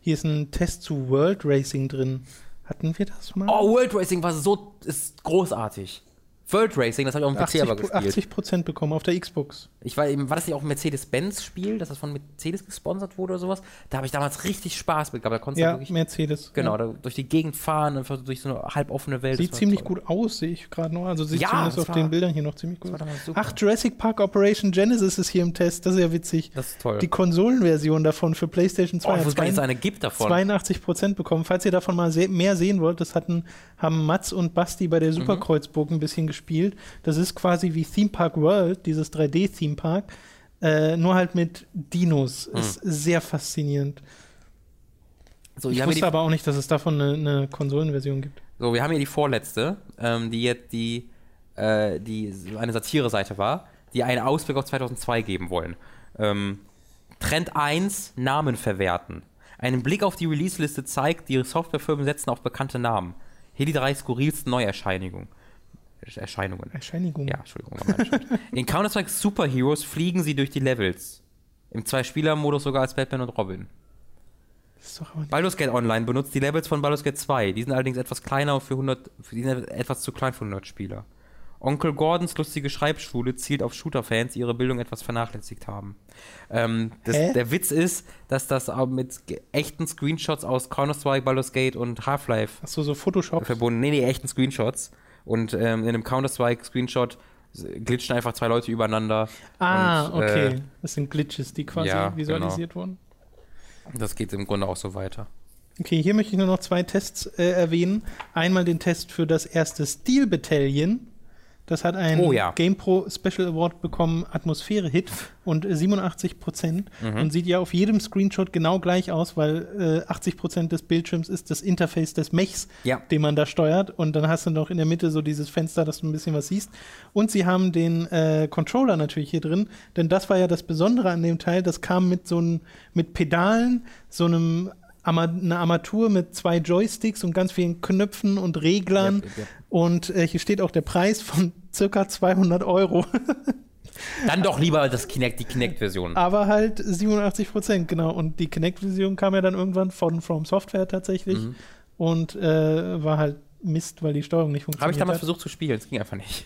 Hier ist ein Test zu World Racing drin. Hatten wir das mal? Oh, World Racing war so, ist großartig. World Racing, das habe ich auch im PC 80, aber gespielt. 80 Prozent bekommen auf der Xbox. Ich war, eben, war das nicht auch ein Mercedes-Benz-Spiel, dass das von Mercedes gesponsert wurde oder sowas? Da habe ich damals richtig Spaß mit gehabt. Da konntest Ja, wirklich Mercedes. genau, Ja. da, durch die Gegend fahren, einfach durch so eine halboffene Welt. Sieht ziemlich toll. gut aus, sehe ich gerade noch. Also sieht Ja, zumindest auf war- den Bildern hier noch ziemlich gut aus. Ach, Jurassic Park Operation Genesis ist hier im Test. Das ist ja witzig. Das ist toll. Die Konsolenversion davon für PlayStation 2 oh, ich hat zwei- eine gibt davon. 82 Prozent bekommen. Falls ihr davon mal se mehr sehen wollt, das hatten, haben Mats und Basti bei der Mhm. Superkreuzburg ein bisschen gespielt. Das ist quasi wie Theme Park World, dieses 3D-Theme Park, äh, nur halt mit Dinos. Mhm. Ist sehr faszinierend. so, Ich wusste aber auch nicht, dass es davon eine, eine Konsolenversion gibt. so, wir haben hier die vorletzte, ähm, die jetzt die, äh, die eine Satire-Seite war, die einen Ausblick auf 2002 geben wollen. Ähm, Trend 1, Namen verwerten. Ein Blick auf die Release-Liste zeigt, die Softwarefirmen setzen auf bekannte Namen. Hier die drei skurrilsten Neuerscheinungen. Erscheinungen. Erscheinigung. Ja, Entschuldigung. In Counter-Strike Superheroes fliegen sie durch die Levels. Im Zwei-Spieler-Modus sogar als Batman und Robin. Das ist doch aber nicht Baldur's Gate Online benutzt die Levels von Baldur's Gate 2. Die sind allerdings etwas kleiner und für 100, für die sind etwas zu klein für 100 Spieler. Onkel Gordons lustige Schreibschule zielt auf Shooter-Fans, die ihre Bildung etwas vernachlässigt haben. Ähm, das, der Witz ist, dass das mit echten Screenshots aus Counter-Strike, Baldur's Gate und Half-Life Achso, so Photoshop. verbunden. Nee, nee, echten Screenshots. Und ähm, in einem Counter-Strike-Screenshot glitschen einfach zwei Leute übereinander. Ah, und, okay. Äh, das sind Glitches, die quasi ja, genau. visualisiert wurden. das geht im Grunde auch so weiter. Okay, hier möchte ich nur noch zwei Tests äh, erwähnen. Einmal den Test für das erste Steel Battalion. Das hat einen Oh ja. GamePro Special Award bekommen, Atmosphäre-Hit und äh, 87 Prozent. Mhm. Und sieht ja auf jedem Screenshot genau gleich aus, weil äh, 80 Prozent des Bildschirms ist das Interface des Mechs, Ja. den man da steuert. Und dann hast du noch in der Mitte so dieses Fenster, dass du ein bisschen was siehst. Und sie haben den äh, Controller natürlich hier drin, denn das war ja das Besondere an dem Teil. Das kam mit so einem, mit Pedalen, so einem eine Armatur mit zwei Joysticks und ganz vielen Knöpfen und Reglern. Yep, yep. Und äh, hier steht auch der Preis von circa 200 Euro. Dann doch lieber das Kinect, die Kinect-Version. Aber halt 87 Prozent, genau. Und die Kinect-Version kam ja dann irgendwann von From Software tatsächlich. Mhm. Und äh, war halt Mist, weil die Steuerung nicht Habe funktioniert ich damals hat. versucht zu spielen, es ging einfach nicht.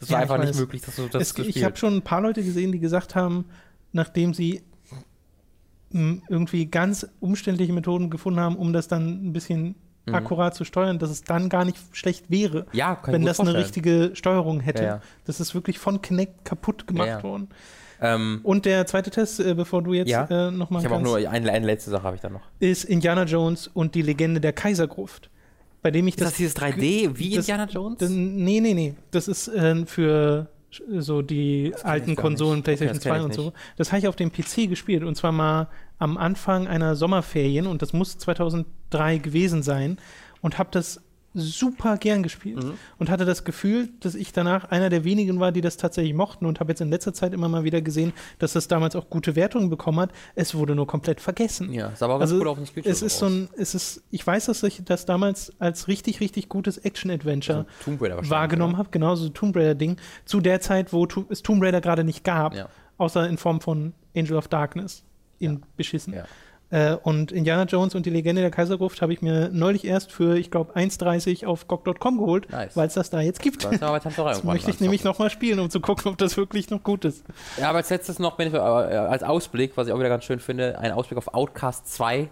Es Ja, war ich einfach nicht möglich, dass du das Es, ich habe schon ein paar Leute gesehen, die gesagt haben, nachdem sie irgendwie ganz umständliche Methoden gefunden haben, um das dann ein bisschen Mhm. akkurat zu steuern, dass es dann gar nicht schlecht wäre, ja, wenn das gut eine vorstellen. richtige Steuerung hätte. Ja, ja. Das ist wirklich von Kinect kaputt gemacht worden. Ähm, Und der zweite Test, äh, bevor du jetzt Ja. äh, nochmal ich habe auch nur eine, eine letzte Sache habe ich dann noch. ist Indiana Jones und die Legende der Kaisergruft. Bei dem ich Ist das dieses 3D wie das- Indiana Jones? Das, nee, nee, nee. Das ist äh, für so die alten Konsolen. PlayStation Okay, das kenn 2 ich und so. Das habe ich auf dem PC gespielt und zwar mal am Anfang einer Sommerferien und das muss 2003 gewesen sein und habe das super gern gespielt Mhm. und hatte das Gefühl, dass ich danach einer der wenigen war, die das tatsächlich mochten und habe jetzt in letzter Zeit immer mal wieder gesehen, dass das damals auch gute Wertungen bekommen hat. Es wurde nur komplett vergessen. ja, ist aber ganz Also cool auf dem Screenshot es ist so raus. ein, es ist, ich weiß, dass ich das damals als richtig, richtig gutes Action-Adventure Also wahrgenommen habe, genauso Tomb Raider-Ding, zu der Zeit, wo Tu- es Tomb Raider gerade nicht gab, Ja. außer in Form von Angel of Darkness in beschissen. Ja. Äh, und Indiana Jones und die Legende der Kaisergruft habe ich mir neulich erst für, ich glaube, 1,30 auf GOG.com geholt, Nice. weil es das da jetzt gibt. Das aber Das irgendwann möchte ich nämlich nochmal spielen, um zu gucken, ob das wirklich noch gut ist. Ja, aber als letztes noch, äh, als Ausblick, was ich auch wieder ganz schön finde, ein Ausblick auf Outcast 2.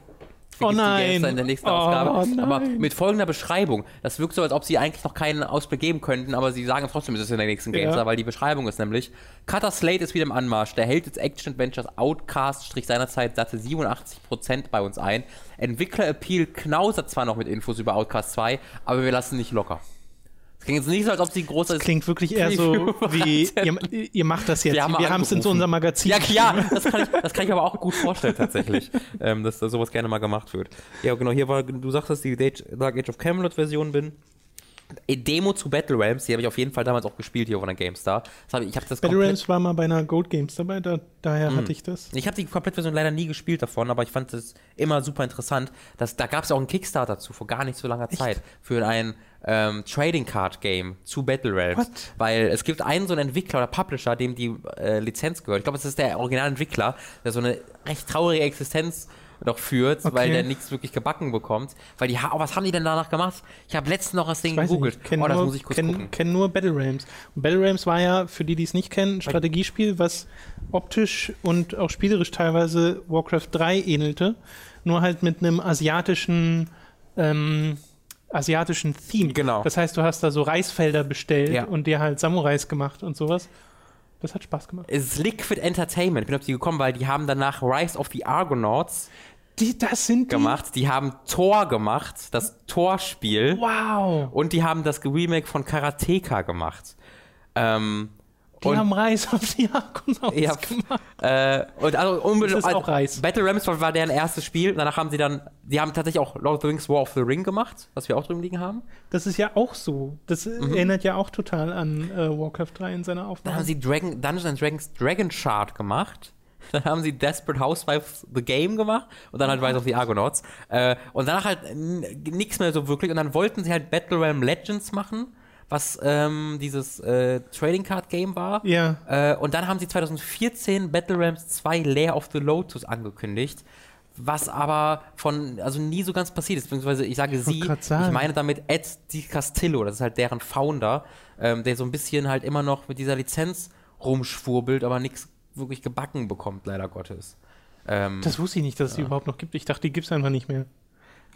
Oh die nein. In der nächsten Oh Ausgabe. Aber nein. mit folgender Beschreibung. Das wirkt so, als ob sie eigentlich noch keinen Ausblick geben könnten, aber sie sagen trotzdem, es ist in der nächsten Ja. GameStar, weil die Beschreibung ist nämlich: Cutter Slate ist wieder im Anmarsch. Der Held des Action-Adventures Outcast strich seinerzeit satte 87% bei uns ein. Entwickler Appeal knausert zwar noch mit Infos über Outcast 2, aber wir lassen nicht locker. Es klingt jetzt nicht so, als ob sie groß Das klingt wirklich eher so wie, ihr, ihr macht das jetzt. Wir haben es in so unserem Magazin. Ja, ja, das kann ich, das kann ich aber auch gut vorstellen, tatsächlich, ähm, dass da sowas gerne mal gemacht wird. Ja, genau, hier war, du sagst, dass die Dark Age of Camelot-Version bin. Äh, Demo zu Battle Realms, die habe ich auf jeden Fall damals auch gespielt hier von der GameStar. Hab ich ich das Battle Realms war mal bei einer Gold Games dabei, da, daher Hm. hatte ich das. Ich habe die Komplettversion leider nie gespielt davon, aber ich fand es immer super interessant. Dass, da gab es auch einen Kickstarter zu, vor gar nicht so langer Zeit, für ein ähm, Trading Card Game zu Battle Realms. What? Weil es gibt einen so einen Entwickler oder Publisher, dem die äh, Lizenz gehört. Ich glaube, es ist der Originalentwickler, der so eine recht traurige Existenz noch führt, Okay. weil der nichts wirklich gebacken bekommt. Weil die, oh, was haben die denn danach gemacht? Ich habe letztens noch das Ding gegoogelt. nicht. Oh, das nur, muss ich kurz kenn, gucken. kenn nur Battle. Und Battle Realms war ja, für die, die es nicht kennen, ein Strategiespiel, was optisch und auch spielerisch teilweise Warcraft 3 ähnelte, nur halt mit einem asiatischen ähm, asiatischen Theme. Genau. Das heißt, du hast da so Reisfelder bestellt Ja. und dir halt Samurais gemacht und sowas. Das hat Spaß gemacht. Es ist Liquid Entertainment. Ich bin auf die gekommen, weil die haben danach Rise of the Argonauts Die, das sind die. gemacht. Die haben Tor gemacht, das Torspiel. Wow. Und die haben das Remake von Karateka gemacht. Ähm, Die und, haben Reis auf die Argonauts Ja, gemacht. äh, und also unbedingt. Das ist auch Reis. Battle Rams war, deren erstes Spiel. Danach haben sie dann, die haben tatsächlich auch Lord of the Rings War of the Ring gemacht, was wir auch drüben liegen haben. Das ist ja auch so. Das erinnert ja auch total an äh, Warcraft 3 in seiner Dann Aufnahme. haben sie Dragon, Dungeons and Dragons Dragon Shard gemacht. Dann haben sie Desperate Housewives The Game gemacht und dann halt Rise of the Argonauts. Äh, und danach halt nichts mehr so wirklich. Und dann wollten sie halt Battle Realm Legends machen, was ähm, dieses äh, Trading Card Game war. Ja. Äh, und dann haben sie 2014 Battle Realms 2 Lair of the Lotus angekündigt. Was aber von, also nie so ganz passiert ist, beziehungsweise ich sage sie, grad ich meine damit Ed Di Castillo, das ist halt deren Founder, ähm, der so ein bisschen halt immer noch mit dieser Lizenz rumschwurbelt, aber nichts wirklich gebacken bekommt, leider Gottes. Ähm, Das wusste ich nicht, dass es die überhaupt noch gibt. Ich dachte, die gibt es einfach nicht mehr.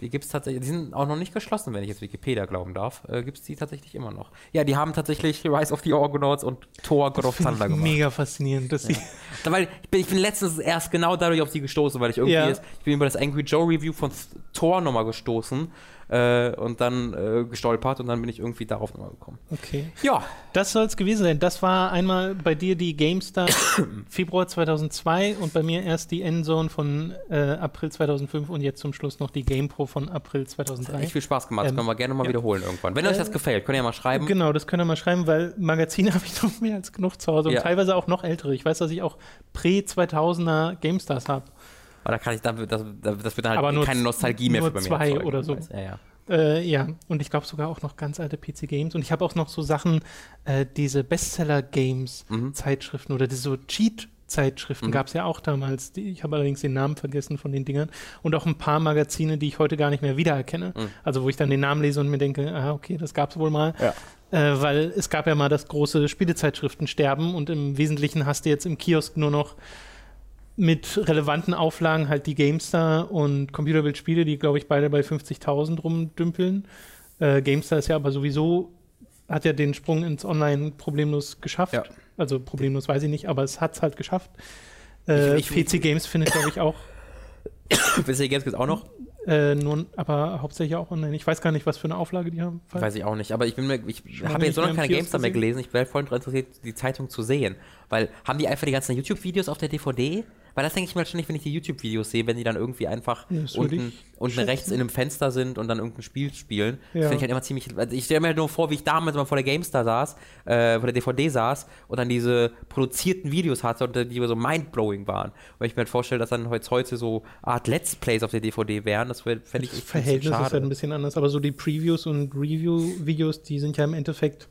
Die gibt's tatsächlich, die sind auch noch nicht geschlossen, wenn ich jetzt Wikipedia glauben darf. Äh, gibt es die tatsächlich immer noch. Ja, die haben tatsächlich Rise of the Argonauts und Thor God of Thunder gemacht. mega faszinierend, dass sie. Weil ich bin, ich bin letztens erst genau dadurch auf die gestoßen, weil ich irgendwie Ja. jetzt, ich bin über das Angry Joe Review von Thor nochmal gestoßen. Äh, und dann äh, gestolpert und dann bin ich irgendwie darauf nochmal gekommen. Okay. Ja, Das soll es gewesen sein. Das war einmal bei dir die GameStar Februar 2002 und bei mir erst die Endzone von äh, April 2005 und jetzt zum Schluss noch die GamePro von April 2003. echt viel Spaß gemacht. Das Ähm, können wir gerne mal ja. wiederholen irgendwann. Wenn euch das Äh, gefällt, könnt ihr ja mal schreiben. Genau, das könnt ihr mal schreiben, weil Magazine habe ich noch mehr als genug zu Hause und Ja. teilweise auch noch ältere. Ich weiß, dass ich auch Prä-2000er GameStars habe. Aber da kann ich, das, das wird dann halt nur keine Nostalgie mehr nur für bei mir zwei erzeugen. oder so. Ja, ja. Äh, ja, und ich glaube sogar auch noch ganz alte PC-Games. Und ich habe auch noch so Sachen, äh, diese Bestseller-Games-Zeitschriften oder diese so Cheat-Zeitschriften Mhm. gab es ja auch damals. Die, ich habe allerdings den Namen vergessen von den Dingern. Und auch ein paar Magazine, die ich heute gar nicht mehr wiedererkenne. Mhm. Also wo ich dann den Namen lese und mir denke, ah, okay, das gab es wohl mal. Ja. Äh, weil es gab ja mal das große Spielezeitschriftensterben und im Wesentlichen hast du jetzt im Kiosk nur noch mit relevanten Auflagen halt die GameStar und Computerbildspiele, die glaube ich beide bei 50.000 rumdümpeln. Äh, GameStar ist ja aber sowieso, hat ja den Sprung ins Online problemlos geschafft. Ja. Also problemlos weiß ich nicht, aber es hat es halt geschafft. Äh, Ich- ich- PC Games findet glaube ich auch Wisst ihr jetzt auch noch? äh, nur, aber hauptsächlich auch online. Ich weiß gar nicht, was für eine Auflage die haben. Weiß ich auch nicht. Aber ich bin mir, ich habe jetzt so noch keine GameStar mehr gelesen. Ich wäre voll interessiert, die Zeitung zu sehen. Weil, haben die einfach die ganzen YouTube-Videos auf der DVD? Weil das denke ich mir ständig, wenn ich die YouTube-Videos sehe, wenn die dann irgendwie einfach das unten, unten schätzen. rechts in einem Fenster sind und dann irgendein Spiel spielen. Das Ja. finde ich halt immer ziemlich. Also ich stelle mir halt nur vor, wie ich damals mal vor der GameStar saß, äh, vor der DVD saß und dann diese produzierten Videos hatte und die so mindblowing waren. Und ich mir halt vorstelle, dass dann heute, heute so Art Let's Plays auf der DVD wären, das fände ich Das Verhältnis ist halt ein bisschen anders, aber so die Previews und Review-Videos, die sind ja im Endeffekt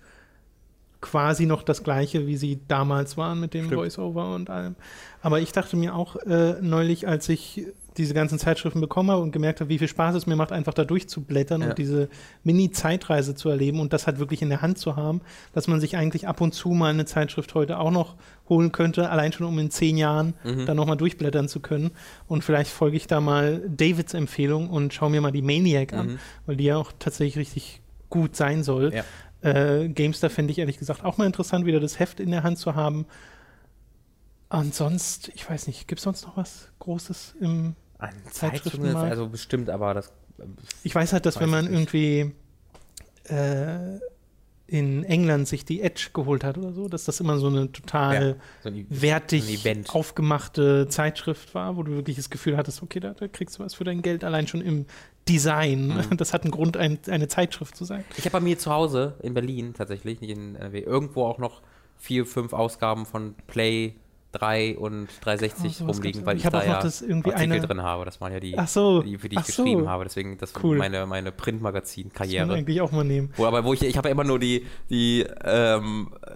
quasi noch das gleiche, wie sie damals waren mit dem. Voice-Over und allem. Aber ich dachte mir auch äh, neulich, als ich diese ganzen Zeitschriften bekommen habe und gemerkt habe, wie viel Spaß es mir macht, einfach da durchzublättern Ja. und diese Mini-Zeitreise zu erleben und das halt wirklich in der Hand zu haben, dass man sich eigentlich ab und zu mal eine Zeitschrift heute auch noch holen könnte, allein schon um in zehn Jahren Mhm. dann nochmal durchblättern zu können. Und vielleicht folge ich da mal Davids Empfehlung und schaue mir mal die Maniac an, Mhm. weil die ja auch tatsächlich richtig gut sein soll. Ja. Äh, Gamestar fände ich ehrlich gesagt auch mal interessant, wieder das Heft in der Hand zu haben. Ansonsten, ich weiß nicht, gibt es sonst noch was Großes im. An Zeitschriften Zeitschriften, mal? also bestimmt, aber das. Ich weiß halt, dass Weiß wenn man irgendwie äh, in England sich die Edge geholt hat oder so, dass das immer so eine total So ein, wertig ein Event. aufgemachte Zeitschrift war, wo du wirklich das Gefühl hattest, okay, da, da kriegst du was für dein Geld, allein schon im Design. Mhm. Das hat einen Grund, ein, eine Zeitschrift zu sein. Ich habe bei mir zu Hause in Berlin tatsächlich, nicht in NRW, irgendwo auch noch vier, fünf Ausgaben von Play 3 und 360 Oh, sowas rumliegen, weil ich, Ich da auch noch ja das irgendwie Artikel eine- drin habe. Das waren ja die, so, die für die ich so. geschrieben habe. Deswegen, das war Cool. meine, meine Das Printmagazin-Karriere. eigentlich auch mal nehmen. Wo, aber wo ich, ich habe ja immer nur die, die ähm, äh,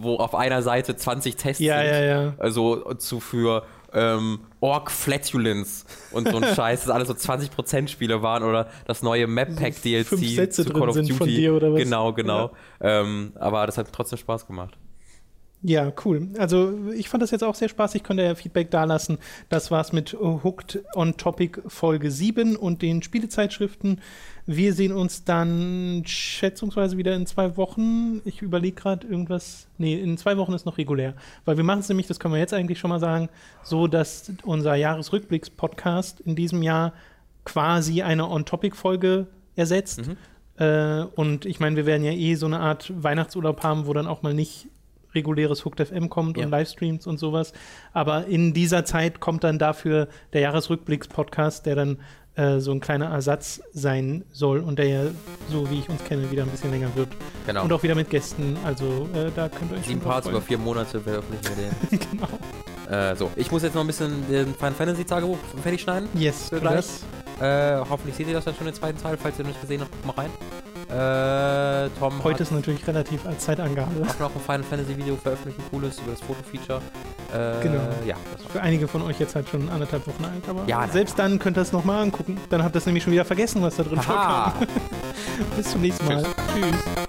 wo auf einer Seite 20 Tests Ja, sind. ja, ja. Also zu für ähm, Orc Flatulence und so ein Scheiß, das alles so 20% Spiele waren oder das neue Map Pack DLC fünf Sätze zu drin Call of sind Duty. von dir oder was? Genau, genau. Ähm, aber das hat trotzdem Spaß gemacht. Ja, cool. Also ich fand das jetzt auch sehr spaßig, könnt ihr ja Feedback dalassen. Das war's mit Hooked on Topic Folge 7 und den Spielezeitschriften. Wir sehen uns dann schätzungsweise wieder in zwei Wochen. Ich überlege gerade irgendwas. Nee, in zwei Wochen ist noch regulär. Weil wir machen es nämlich, das können wir jetzt eigentlich schon mal sagen, so, dass unser Jahresrückblicks-Podcast in diesem Jahr quasi eine On-Topic-Folge ersetzt. Äh, und ich meine, wir werden ja eh so eine Art Weihnachtsurlaub haben, wo dann auch mal nicht reguläres Hooked FM kommt Ja. und Livestreams und sowas. Aber in dieser Zeit kommt dann dafür der Jahresrückblicks-Podcast, der dann äh, so ein kleiner Ersatz sein soll und der ja, so wie ich uns kenne, wieder ein bisschen länger wird. Genau. Und auch wieder mit Gästen. Also äh, da könnt ihr euch Sieben Parts über vier Monate veröffentlichen wir den. genau. äh, so, ich muss jetzt noch ein bisschen den Final Fantasy Tagebuch fertig schneiden. Yes, Für gleich. das. Äh, hoffentlich seht ihr das dann schon im zweiten Teil. Falls ihr noch nicht gesehen habt, guckt mal rein. Äh, Tom Heute ist natürlich relativ als Zeitangabe. auch noch ein Final Fantasy Video veröffentlicht, ein cooles über das Fotofeature. Äh, Genau. Ja. Für einige von euch jetzt halt schon anderthalb Wochen alt, aber Ja, selbst dann könnt ihr es nochmal angucken. Dann habt ihr es nämlich schon wieder vergessen, was da drin Haha. vorkam. Bis zum nächsten Mal. Tschüss.